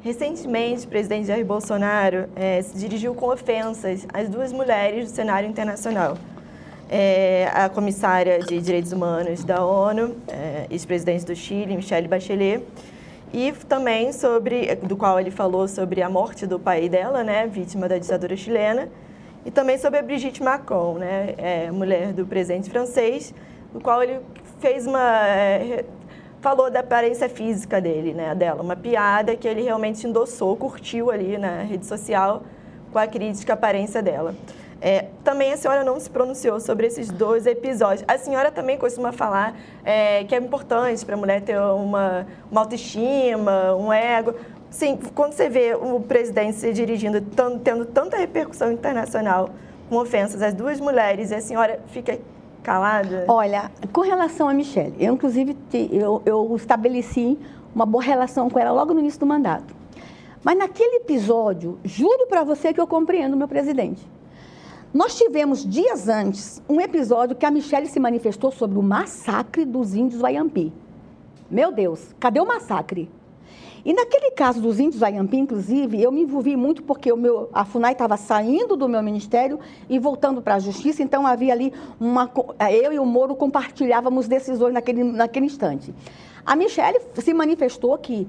Recentemente, o presidente Jair Bolsonaro é, se dirigiu com ofensas às duas mulheres do cenário internacional. É, a comissária de Direitos Humanos da ONU, é, ex-presidente do Chile, Michelle Bachelet, e também sobre, do qual ele falou sobre a morte do pai dela, né, vítima da ditadura chilena, e também sobre a Brigitte Macron, né, é, mulher do presidente francês, do qual ele fez uma falou da aparência física dele, né, dela, uma piada que ele realmente endossou, curtiu ali na rede social com a crítica à aparência dela. É, também a senhora não se pronunciou sobre esses dois episódios. A senhora também costuma falar é, que é importante para a mulher ter uma, uma autoestima, um ego. Sim, quando você vê o presidente se dirigindo, tendo tanta repercussão internacional com ofensas às duas mulheres, a senhora fica calada? Olha, com relação a Michelle, eu inclusive eu, eu estabeleci uma boa relação com ela logo no início do mandato. Mas naquele episódio, juro para você que eu compreendo meu presidente. Nós tivemos dias antes um episódio que a Michelle se manifestou sobre o massacre dos índios Wayampi. Meu Deus, cadê o massacre? E naquele caso dos índios Ayampi, inclusive, eu me envolvi muito porque o meu, a FUNAI estava saindo do meu ministério e voltando para a justiça, então havia ali uma. Eu e o Moro compartilhávamos decisões naquele, naquele instante. A Michelle se manifestou que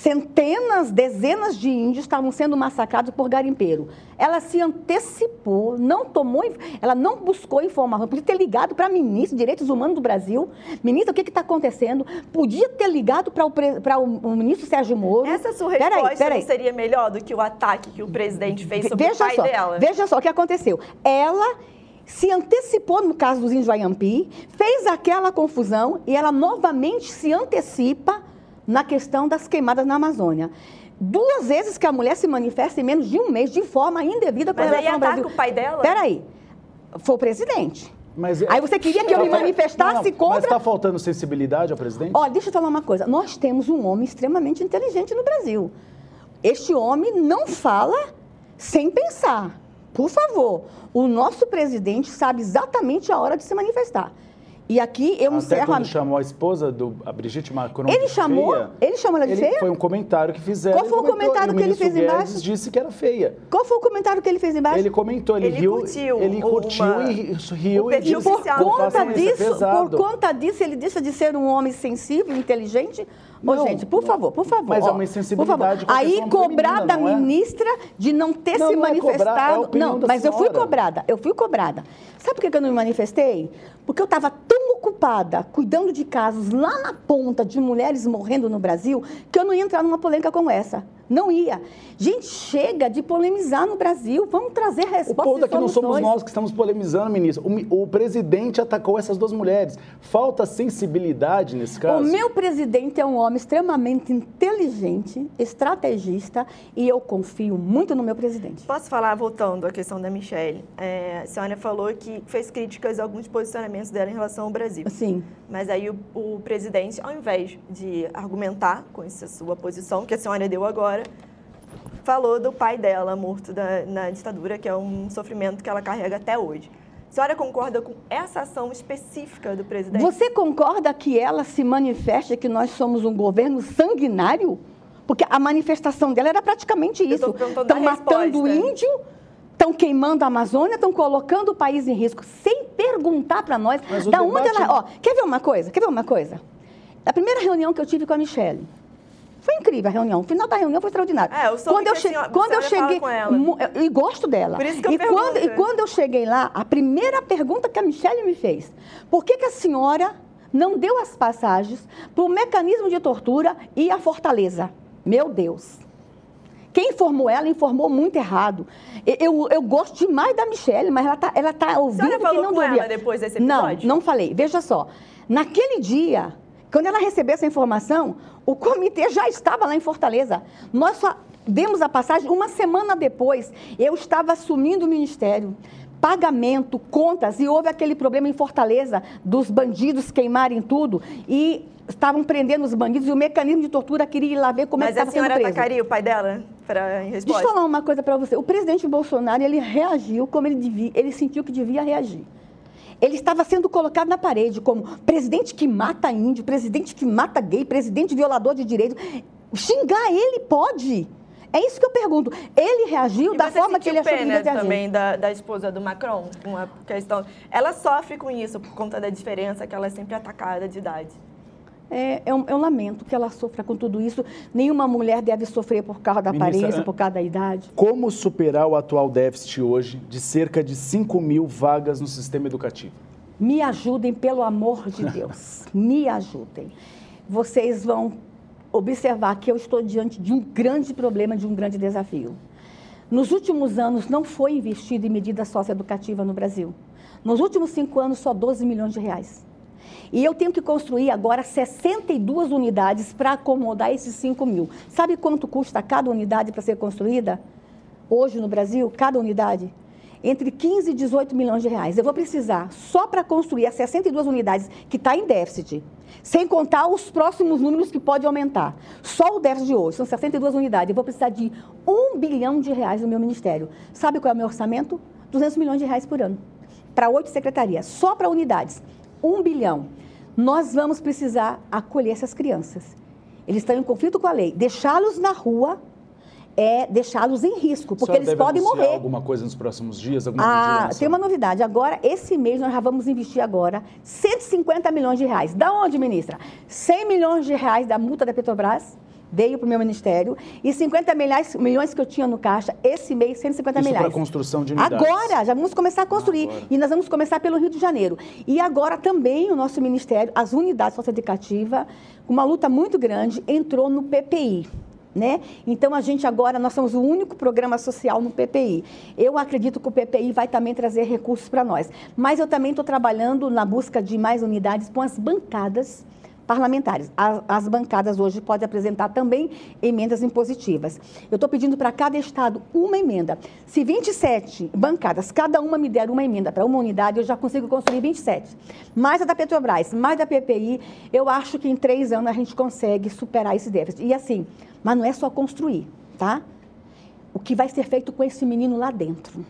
centenas, dezenas de índios estavam sendo massacrados por garimpeiro. Ela se antecipou, não tomou, ela não buscou informação, podia ter ligado para a ministra de Direitos Humanos do Brasil, ministra, o que está acontecendo? Podia ter ligado para o, o, o, ministro Sérgio Moro. Essa sua resposta peraí, peraí. não seria melhor do que o ataque que o presidente fez sobre veja o pai só, dela? Veja só o que aconteceu. Ela se antecipou no caso dos índios Ayampi, fez aquela confusão e ela novamente se antecipa na questão das queimadas na Amazônia. Duas vezes que a mulher se manifesta em menos de um mês de forma indevida com Mas relação aí ao Brasil. o pai dela? Peraí, foi o presidente. Mas, aí você queria que eu me manifestasse não, não, contra... Mas está faltando sensibilidade ao presidente? Olha, deixa eu falar uma coisa. Nós temos um homem extremamente inteligente no Brasil. Este homem não fala sem pensar. Por favor, o nosso presidente sabe exatamente a hora de se manifestar. E aqui eu Até encerro quando a... chamou a esposa do a Brigitte Macron Ele de chamou? feia, Ele chamou ela de ele- feia? Foi um comentário que fizeram. Qual foi ele o comentou, comentário o que ele fez embaixo? Guedes disse que era feia. Qual foi o comentário que ele fez embaixo? Ele comentou, ele, Ele riu, curtiu ele curtiu uma- e ri- riu e disse, Por oficial "Não conta é disso, pesado." por conta disso, ele deixa de ser um homem sensível, inteligente. Ô, Não, gente, por favor, por favor. mas é ó, uma por insensibilidade Aí cobrar feminina, da é? ministra de não ter Não, se não é cobrar, é manifestado. não, mas eu fui senhora. cobrada. Eu fui cobrada. Sabe por que eu não me manifestei? Porque eu estava tão ocupada cuidando de casos lá na ponta de mulheres morrendo no Brasil que eu não ia entrar numa polêmica como essa. Não ia. Gente, chega de polemizar no Brasil. Vamos trazer O respostas ponto e é que não somos nós que estamos polemizando, ministro. O, o presidente atacou essas duas mulheres. Falta sensibilidade nesse caso? O meu presidente é um homem extremamente inteligente, estrategista, e eu confio muito no meu presidente. Posso falar, voltando à questão da Michelle? É, a senhora falou que fez críticas a alguns posicionamentos dela em relação ao Brasil. Sim. Mas aí o, o presidente, ao invés de argumentar com essa sua posição, que a senhora deu agora, falou do pai dela morto da- na ditadura, que é um sofrimento que ela carrega até hoje. A senhora concorda com essa ação específica do presidente? Você concorda que ela se manifeste que nós somos um governo sanguinário? Porque a manifestação dela era praticamente isso. Estão matando o índio, estão queimando a Amazônia, estão colocando o país em risco, sem perguntar para nós da onde debate- ela. Ó, quer ver uma coisa? Quer ver uma coisa? A primeira reunião que eu tive com a Michelle. Foi incrível a reunião. O final da reunião foi extraordinário. É, eu soube quando eu, que a che- senhora- quando eu cheguei. com ela. E gosto dela. Por isso que eu e, quando, pergunto. e quando eu cheguei lá, a primeira pergunta que a Michelle me fez: por que, que a senhora não deu as passagens para o mecanismo de tortura e a fortaleza? Meu Deus. Quem informou ela informou muito errado. Eu, eu, eu gosto demais da Michelle, mas ela está ela tá ouvindo que não com devia. depois desse Não, episódio? não falei. Veja só. Naquele dia, quando ela recebeu essa informação, o comitê já estava lá em Fortaleza. Nós só demos a passagem uma semana depois. Eu estava assumindo o ministério. Pagamento, contas, e houve aquele problema em Fortaleza dos bandidos queimarem tudo e estavam prendendo os bandidos e o mecanismo de tortura queria ir lá ver como é Mas que a estava sendo senhora preso. atacaria o pai dela pra, em Deixa eu falar uma coisa para você. O presidente Bolsonaro, ele reagiu como ele devia, ele sentiu que devia reagir. Ele estava sendo colocado na parede como presidente que mata índio, presidente que mata gay, presidente violador de direitos. Xingar ele pode. É isso que eu pergunto. Ele reagiu E da forma que ele achou que pena devia reagir. também da, da esposa do Macron, com a questão... Ela sofre com isso por conta da diferença que ela é sempre atacada de idade. É, é um, eu lamento que ela sofra com tudo isso. Nenhuma mulher deve sofrer por causa da Ministra, aparência, é- por causa da idade. Como superar o atual déficit hoje de cerca de 5 mil vagas no sistema educativo? Me ajudem, pelo amor de Deus. Me ajudem. Vocês vão observar que eu estou diante de um grande problema, de um grande desafio. Nos últimos anos, não foi investido em medida socioeducativa no Brasil. Nos últimos cinco anos, só 12 milhões de reais. E eu tenho que construir agora 62 unidades para acomodar esses 5 mil. Sabe quanto custa cada unidade para ser construída? Hoje no Brasil, cada unidade? Entre 15 e 18 milhões de reais. Eu vou precisar, só para construir as 62 unidades, que está em déficit, sem contar os próximos números que pode aumentar. Só o déficit de hoje, são 62 unidades. Eu vou precisar de 1 bilhão de reais no meu ministério. Sabe qual é o meu orçamento? 200 milhões de reais por ano. Para oito secretarias, só para unidades. 1 bilhão. Nós vamos precisar acolher essas crianças. Eles estão em conflito com a lei. Deixá-los na rua é deixá-los em risco, porque eles podem morrer. alguma coisa nos próximos dias? Alguma Ah, tem uma novidade. Agora, esse mês, nós já vamos investir agora 150 milhões de reais. Da onde, ministra? 100 milhões de reais da multa da Petrobras, veio para o meu ministério, e 50 milhões, milhões que eu tinha no caixa, esse mês, 150 Isso milhões. para construção de unidades. Agora, já vamos começar a construir. E nós vamos começar pelo Rio de Janeiro. E agora também o nosso ministério, as unidades socioeducativas, com uma luta muito grande, entrou no PPI. Né? Então a gente agora, nós somos o único programa social no PPI. Eu acredito que o PPI vai também trazer recursos para nós. Mas eu também estou trabalhando na busca de mais unidades com as bancadas parlamentares. A- As bancadas hoje podem apresentar também emendas impositivas. Eu estou pedindo para cada estado uma emenda. Se 27 bancadas, cada uma me der uma emenda para uma unidade, eu já consigo construir 27. Mais a da Petrobras, mais da PPI, eu acho que em três anos a gente consegue superar esse déficit. E assim, mas não é só construir, tá? o que vai ser feito com esse menino lá dentro.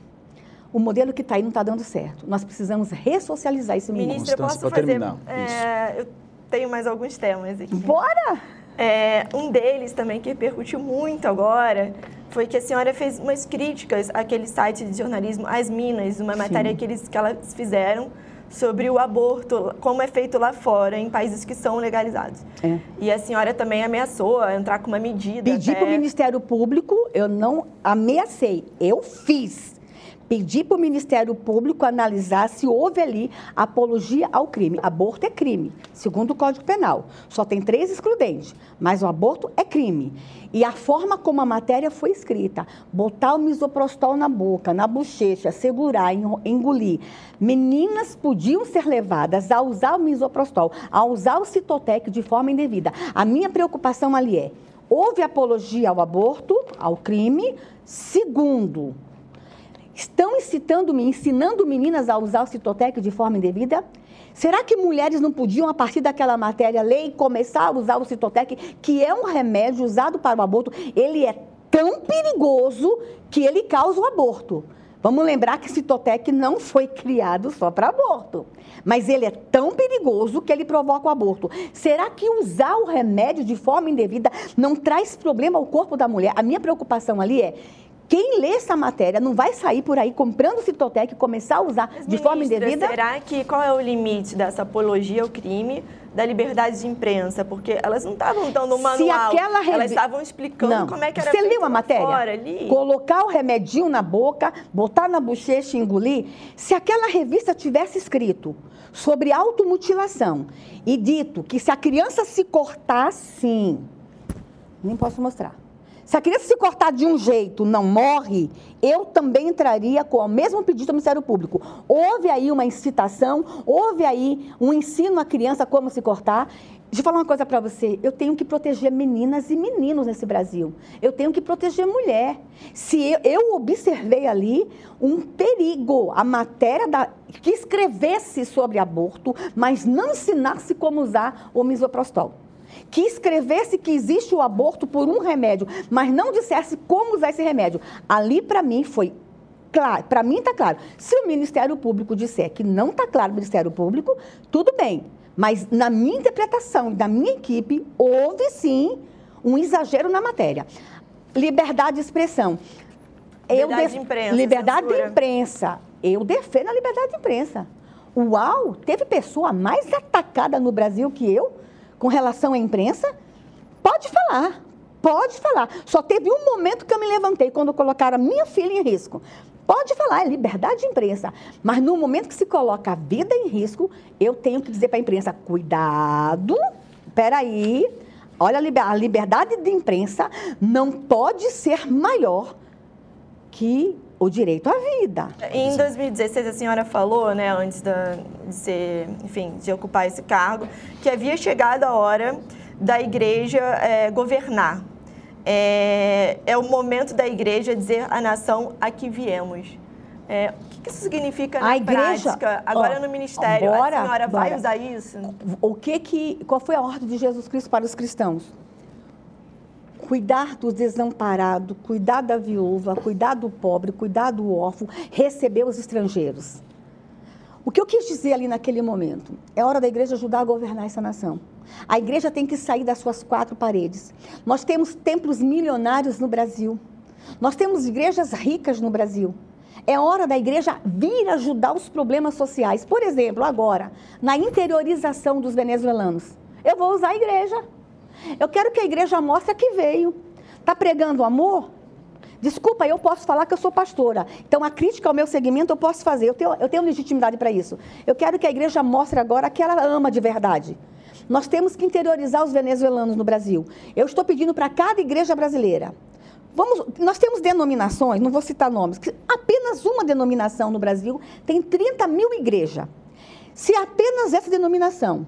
O modelo que está aí não está dando certo. Nós precisamos ressocializar esse menino. Ministra, eu posso fazer... é, eu tenho mais alguns temas aqui. Bora! É, um deles também que repercutiu muito agora foi que a senhora fez umas críticas àquele site de jornalismo As Minas, uma matéria que, eles, que elas fizeram sobre o aborto, como é feito lá fora, em países que são legalizados. É. E a senhora também ameaçou entrar com uma medida. Pedi até- para o Ministério Público, eu não ameacei, eu fiz. Pedi para o Ministério Público analisar se houve ali apologia ao crime. Aborto é crime, segundo o Código Penal. Só tem três excludentes, mas o aborto é crime. E a forma como a matéria foi escrita, botar o misoprostol na boca, na bochecha, segurar, engolir. Meninas podiam ser levadas a usar o misoprostol, a usar o citotec de forma indevida. A minha preocupação ali é, houve apologia ao aborto, ao crime. Segundo, estão incitando, ensinando meninas a usar o citotec de forma indevida? Será que mulheres não podiam, a partir daquela matéria, ler e começar a usar o citotec, que é um remédio usado para o aborto? Ele é tão perigoso que ele causa o aborto. Vamos lembrar que citotec não foi criado só para aborto. Mas ele é tão perigoso que ele provoca o aborto. Será que usar o remédio de forma indevida não traz problema ao corpo da mulher? A minha preocupação ali é quem lê essa matéria não vai sair por aí comprando citotec e começar a usar Mas, de forma ministra, indevida? Será que qual é o limite dessa apologia ao crime da liberdade de imprensa? Porque elas não estavam dando um manual, Se aquela revi- elas estavam explicando Não. como é que era Você leu a matéria? Fora, ali. Colocar o remedinho na boca, botar na bochecha e engolir. Se aquela revista tivesse escrito sobre automutilação e dito que se a criança se cortar assim, nem posso mostrar. Se a criança se cortar de um jeito não morre, eu também entraria com o mesmo pedido ao Ministério Público. Houve aí uma incitação, houve aí um ensino à criança como se cortar. Deixa eu falar uma coisa para você. Eu tenho que proteger meninas e meninos nesse Brasil. Eu tenho que proteger mulher. Se eu, eu observei ali um perigo, a matéria da, que escrevesse sobre aborto, mas não ensinasse como usar o misoprostol que escrevesse que existe o aborto por um remédio, mas não dissesse como usar esse remédio. Ali, para mim, foi claro. Para mim, está claro. Se o Ministério Público disser que não está claro o Ministério Público, tudo bem. Mas, na minha interpretação e da minha equipe, houve sim um exagero na matéria. Liberdade de expressão. Liberdade def- de imprensa, Liberdade censura. de imprensa. Eu defendo a liberdade de imprensa. Uau, teve pessoa mais atacada no Brasil que eu com relação à imprensa? Pode falar, pode falar. Só teve um momento que eu me levantei quando colocaram a minha filha em risco. Pode falar, é liberdade de imprensa. Mas no momento que se coloca a vida em risco, eu tenho que dizer para a imprensa: cuidado, peraí. Olha, a liber- a liberdade de imprensa não pode ser maior que o direito à vida. Em 2016, a senhora falou, né, antes da- de ser, enfim, de ocupar esse cargo, que havia chegado a hora da igreja eh, governar. É, é o momento da igreja dizer à nação a que viemos. É, o que isso significa na A igreja- prática? Agora ó, no ministério, bora, a senhora vai bora. usar isso? O que que, qual foi a ordem de Jesus Cristo para os cristãos? Cuidar do desamparado, cuidar da viúva, cuidar do pobre, cuidar do órfão, receber os estrangeiros. O que eu quis dizer ali naquele momento? É hora da igreja ajudar a governar essa nação. A igreja tem que sair das suas quatro paredes. Nós temos templos milionários no Brasil. Nós temos igrejas ricas no Brasil. É hora da igreja vir ajudar os problemas sociais. Por exemplo, agora, na interiorização dos venezuelanos. Eu vou usar a igreja. Eu quero que a igreja mostre que veio. Está pregando amor? Desculpa, eu posso falar que eu sou pastora. Então, a crítica ao meu segmento eu posso fazer. Eu tenho, eu tenho legitimidade para isso. Eu quero que a igreja mostre agora que ela ama de verdade. Nós temos que interiorizar os venezuelanos no Brasil. Eu estou pedindo para cada igreja brasileira. Vamos, nós temos denominações, não vou citar nomes, que apenas uma denominação no Brasil tem 30 mil igrejas. Se apenas essa denominação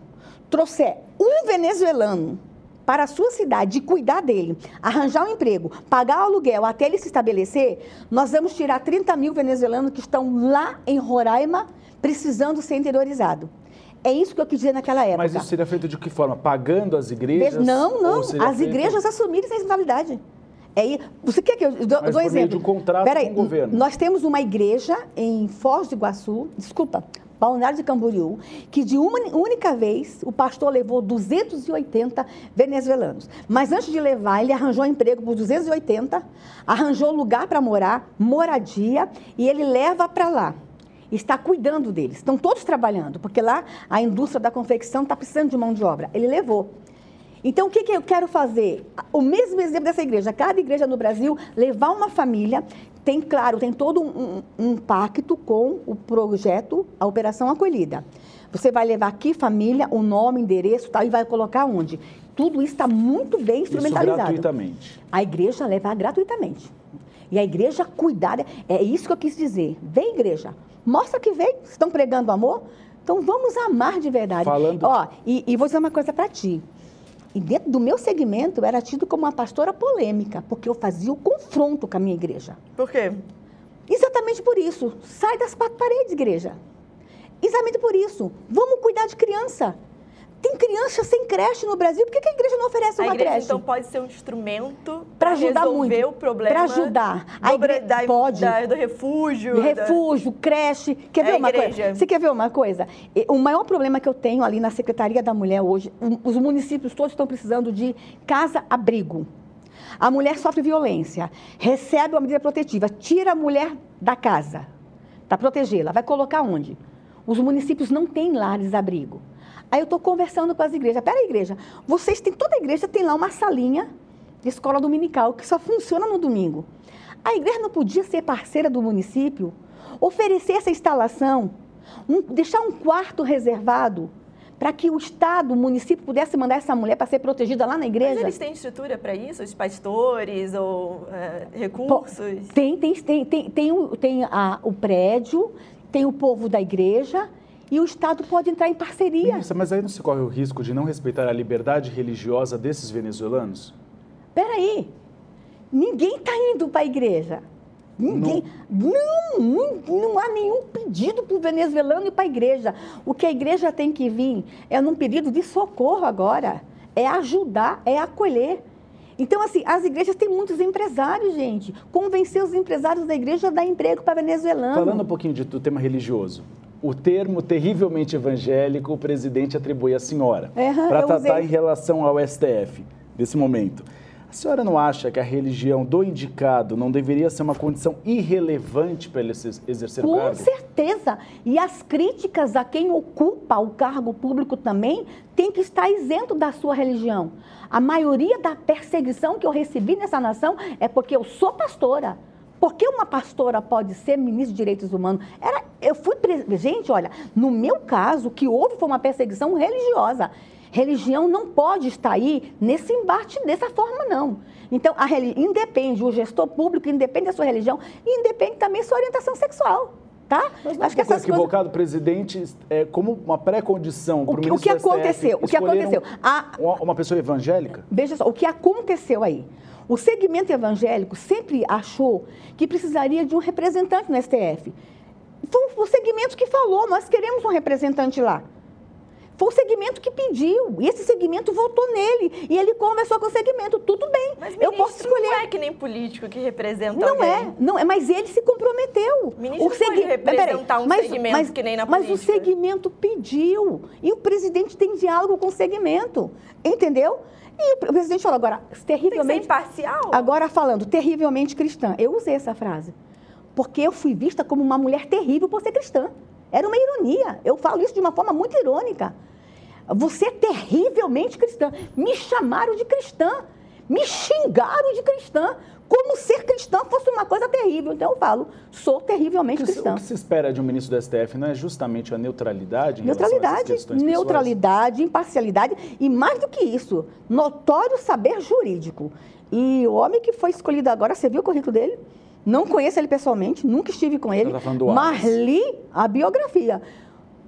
trouxer um venezuelano para a sua cidade e cuidar dele, arranjar um emprego, pagar o aluguel até ele se estabelecer, nós vamos tirar 30 mil venezuelanos que estão lá em Roraima precisando ser interiorizados. É isso que eu quis dizer naquela época. Mas isso seria feito de que forma? Pagando as igrejas? Não, não. As feito- igrejas assumirem essa responsabilidade. É, você quer que eu dou, Mas dou por meio exemplo? de um contrato Peraí, com o governo. Nós temos uma igreja em Foz do Iguaçu, desculpa, Balneário de Camboriú, que de uma única vez o pastor levou 280 venezuelanos. Mas antes de levar, ele arranjou emprego por 280, arranjou lugar para morar, moradia, e ele leva para lá. Está cuidando deles. Estão todos trabalhando, porque lá a indústria da confecção está precisando de mão de obra. Ele levou. Então, o que, que eu quero fazer? O mesmo exemplo dessa igreja. Cada igreja no Brasil levar uma família, tem, claro, tem todo um, um, pacto com o projeto, a Operação Acolhida. Você vai levar aqui família, o nome, endereço tal, e vai colocar onde? Tudo isso está muito bem instrumentalizado. Isso gratuitamente. A igreja leva gratuitamente. E a igreja cuidar, é isso que eu quis dizer. Vem, igreja, mostra que vem. Estão pregando amor? Então vamos amar de verdade. Falando- Ó, e, e vou dizer uma coisa para ti. E dentro do meu segmento, eu era tido como uma pastora polêmica, porque eu fazia o confronto com a minha igreja. Por quê? Exatamente por isso. Sai das quatro paredes, igreja. Exatamente por isso. Vamos cuidar de criança. Tem criança sem creche no Brasil. Por que que a igreja não oferece A uma igreja, creche? então, pode ser um instrumento Pra ajudar resolver muito. o problema. Pra ajudar. A do, igre- da- pode. da- do refúgio. da- Refúgio, creche. Quer É ver uma igreja. coisa? Você quer ver uma coisa? O maior problema que eu tenho ali na Secretaria da Mulher hoje, os municípios todos estão precisando de casa-abrigo. A mulher sofre violência, recebe uma medida protetiva, tira a mulher da casa para protegê-la. Vai colocar onde? Os municípios não têm lares-abrigo. Aí eu estou conversando com as igrejas. Pera igreja, vocês têm, toda igreja tem lá uma salinha de escola dominical que só funciona no domingo. A igreja não podia ser parceira do município, oferecer essa instalação, um- deixar um quarto reservado para que o Estado, o município, pudesse mandar essa mulher para ser protegida lá na Mas igreja? eles têm estrutura para isso? Os pastores ou é, recursos? Tem, tem, tem, tem, tem, o, tem a- o prédio, tem o povo da igreja e o Estado pode entrar em parceria. Ministra, mas aí não se corre o risco de não respeitar a liberdade religiosa desses venezuelanos? Peraí, ninguém está indo para a igreja. Ninguém. Não, não, não há nenhum pedido para o venezuelano ir para a igreja. O que a igreja tem que vir é num pedido de socorro agora. É ajudar, é acolher. Então, assim, as igrejas têm muitos empresários, gente. Convencer os empresários da igreja a dar emprego para venezuelano. Falando um pouquinho de- do tema religioso, o termo terrivelmente evangélico o presidente atribui à senhora Aham, para tratar em relação ao STF nesse momento. A senhora não acha que a religião do indicado não deveria ser uma condição irrelevante para ele exer- exercer o Com cargo? certeza. E as críticas a quem ocupa o cargo público também tem que estar isento da sua religião. A maioria da perseguição que eu recebi nessa nação é porque eu sou pastora. Por que uma pastora pode ser ministra de Direitos Humanos? Era, eu fui. Gente, olha, no meu caso, o que houve foi uma perseguição religiosa. Religião não pode estar aí nesse embate dessa forma, não. Então, a independe, o gestor público independe da sua religião e independe também da sua orientação sexual. Tá? Mas Acho que essas equivocado, presidente, é, como uma pré-condição para o que- o ministro que aconteceu? O que aconteceu? A- uma, uma pessoa evangélica? Veja só, o que aconteceu aí? O segmento evangélico sempre achou que precisaria de um representante no STF. Foi o segmento que falou, nós queremos um representante lá. Foi o segmento que pediu, e esse segmento votou nele, e ele conversou com o segmento, tudo bem, Mas eu ministro posso escolher. não é que nem político que representa Não alguém. é, não é, mas ele se comprometeu. Ministro não pode segui- representar um mas, segmento mas- que nem na Mas o política. segmento pediu. E o presidente tem diálogo com o segmento. Entendeu? E o presidente falou agora, terrivelmente. imparcial. Agora falando, terrivelmente cristã. Eu usei essa frase. Porque eu fui vista como uma mulher terrível por ser cristã. Era uma ironia. Eu falo isso de uma forma muito irônica. Você é terrivelmente cristã. Me chamaram de cristã. Me xingaram de cristã. Como ser cristã fosse uma coisa terrível. Então eu falo, sou terrivelmente O se- cristã. o que se espera de um ministro do STF não é justamente a neutralidade Neutralidade, questões pessoais? neutralidade, imparcialidade e mais do que isso, notório saber jurídico. E o homem que foi escolhido agora, você viu o currículo dele? Não conheço ele pessoalmente, nunca estive com ele, tá mas li a biografia.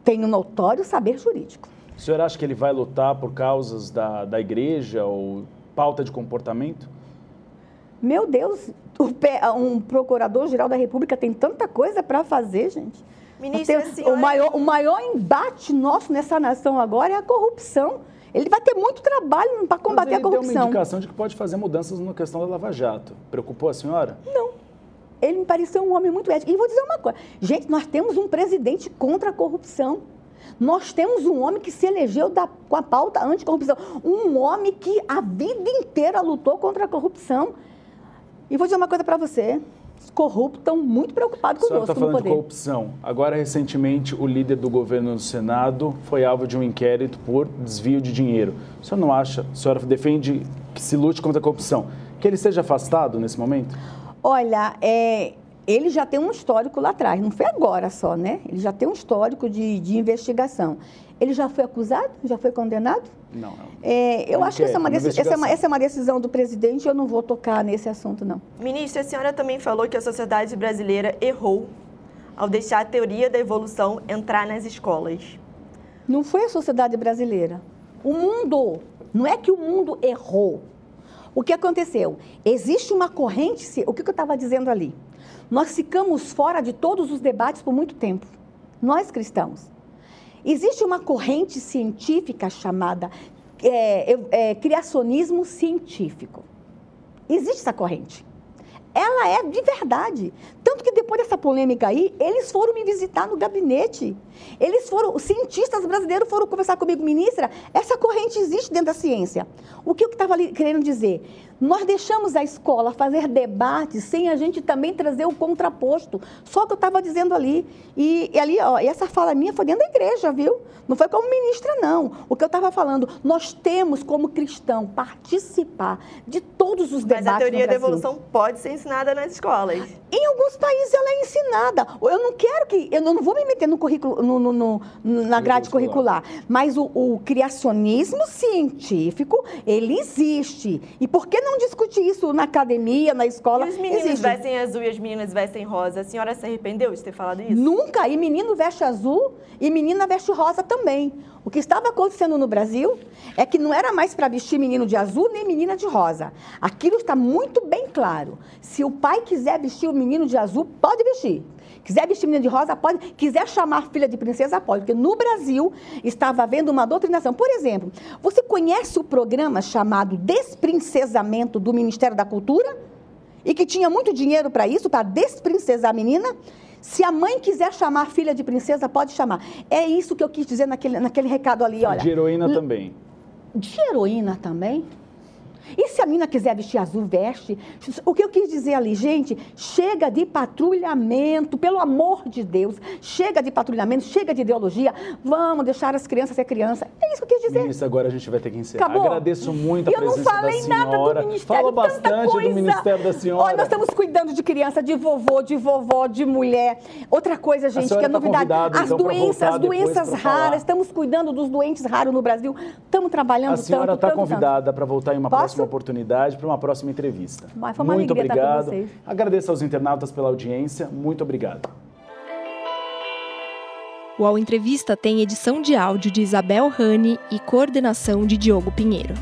Tem um notório saber jurídico. O senhor acha que ele vai lutar por causas da, da igreja ou pauta de comportamento? Meu Deus, um procurador-geral da República tem tanta coisa para fazer, gente. Ministra, Tem- a senhora- o, maior, o maior embate nosso nessa nação agora é a corrupção. Ele vai ter muito trabalho para combater Mas a corrupção. Tem uma indicação de que pode fazer mudanças na questão da Lava Jato. Preocupou a senhora? Não. Ele me pareceu um homem muito ético. E vou dizer uma coisa: gente, nós temos um presidente contra a corrupção. Nós temos um homem que se elegeu da, com a pauta anticorrupção. Um homem que a vida inteira lutou contra a corrupção. E vou dizer uma coisa para você: os corruptos estão muito preocupados conosco está falando de corrupção. Agora, recentemente, o líder do governo no Senado foi alvo de um inquérito por desvio de dinheiro. O senhor não acha, a senhora defende que se lute contra a corrupção, que ele seja afastado nesse momento? Olha, é, ele já tem um histórico lá atrás, não foi agora só, né? Ele já tem um histórico de, de investigação. Ele já foi acusado? Já foi condenado? Não. não. É, eu acho que essa é, uma essa, é uma, essa é uma decisão do presidente, eu não vou tocar nesse assunto, não. Ministra, a senhora também falou que a sociedade brasileira errou ao deixar a teoria da evolução entrar nas escolas. Não foi a sociedade brasileira. O mundo. Não é que o mundo errou. O que aconteceu? Existe uma corrente. O que eu estava dizendo ali? Nós ficamos fora de todos os debates por muito tempo. Nós cristãos. Existe uma corrente científica chamada é, é, criacionismo científico. Existe essa corrente. Ela é de verdade. Tanto que depois dessa polêmica aí, eles foram me visitar no gabinete. Eles foram, os cientistas brasileiros foram conversar comigo, ministra, essa corrente existe dentro da ciência. O que eu estava querendo dizer? Nós deixamos a escola fazer debates sem a gente também trazer o contraposto. Só que eu estava dizendo ali. E, e ali, ó, e essa fala minha foi dentro da igreja, viu? Não foi como ministra, não. O que eu estava falando, nós temos como cristão participar de todos os debates. Mas a teoria da evolução pode ser ensinada nas escolas. Em alguns países ela é ensinada. Eu não quero que. Eu não vou me meter no currículo, no, no, no na grade curricular. Mas o, o criacionismo científico, ele existe. E por que não discutir isso na academia, na escola? E os meninos existe. vestem azul e as meninas vestem rosa. A senhora se arrependeu de ter falado isso? Nunca. E menino veste azul e menina veste rosa também. O que estava acontecendo no Brasil é que não era mais para vestir menino de azul nem menina de rosa. Aquilo está muito bem claro. Se o pai quiser vestir o menino de azul, pode vestir. Quiser vestir menina de rosa, pode. Quiser chamar filha de princesa, pode. Porque no Brasil estava havendo uma doutrinação. Por exemplo, você conhece o programa chamado Desprincesamento do Ministério da Cultura? E que tinha muito dinheiro para isso, para desprincesar a menina? Se a mãe quiser chamar a filha de princesa, pode chamar. É isso que eu quis dizer naquele, naquele recado ali, olha. De heroína também. De heroína também? E se a menina quiser vestir azul, veste. O que eu quis dizer ali, gente, chega de patrulhamento, pelo amor de Deus. Chega de patrulhamento, chega de ideologia. Vamos deixar as crianças ser criança. É isso que eu quis dizer. Ministra, agora a gente vai ter que encerrar. Acabou? Agradeço muito a presença da senhora. Eu não falei nada do Ministério, Fala bastante coisa. do Ministério da Senhora. Olha, nós estamos cuidando de criança, de vovô, de vovó, de mulher. Outra coisa, gente, que é tá novidade. As então, doenças, as doenças raras. Estamos cuidando dos doentes raros no Brasil. Estamos trabalhando tanto, A senhora está convidada para voltar em uma Posso? próxima oportunidade para uma próxima entrevista. Mas foi uma Muito obrigado. Estar com vocês. Agradeço aos internautas pela audiência. Muito obrigado. O Ao Entrevista tem edição de áudio de Isabel Rani e coordenação de Diogo Pinheiro.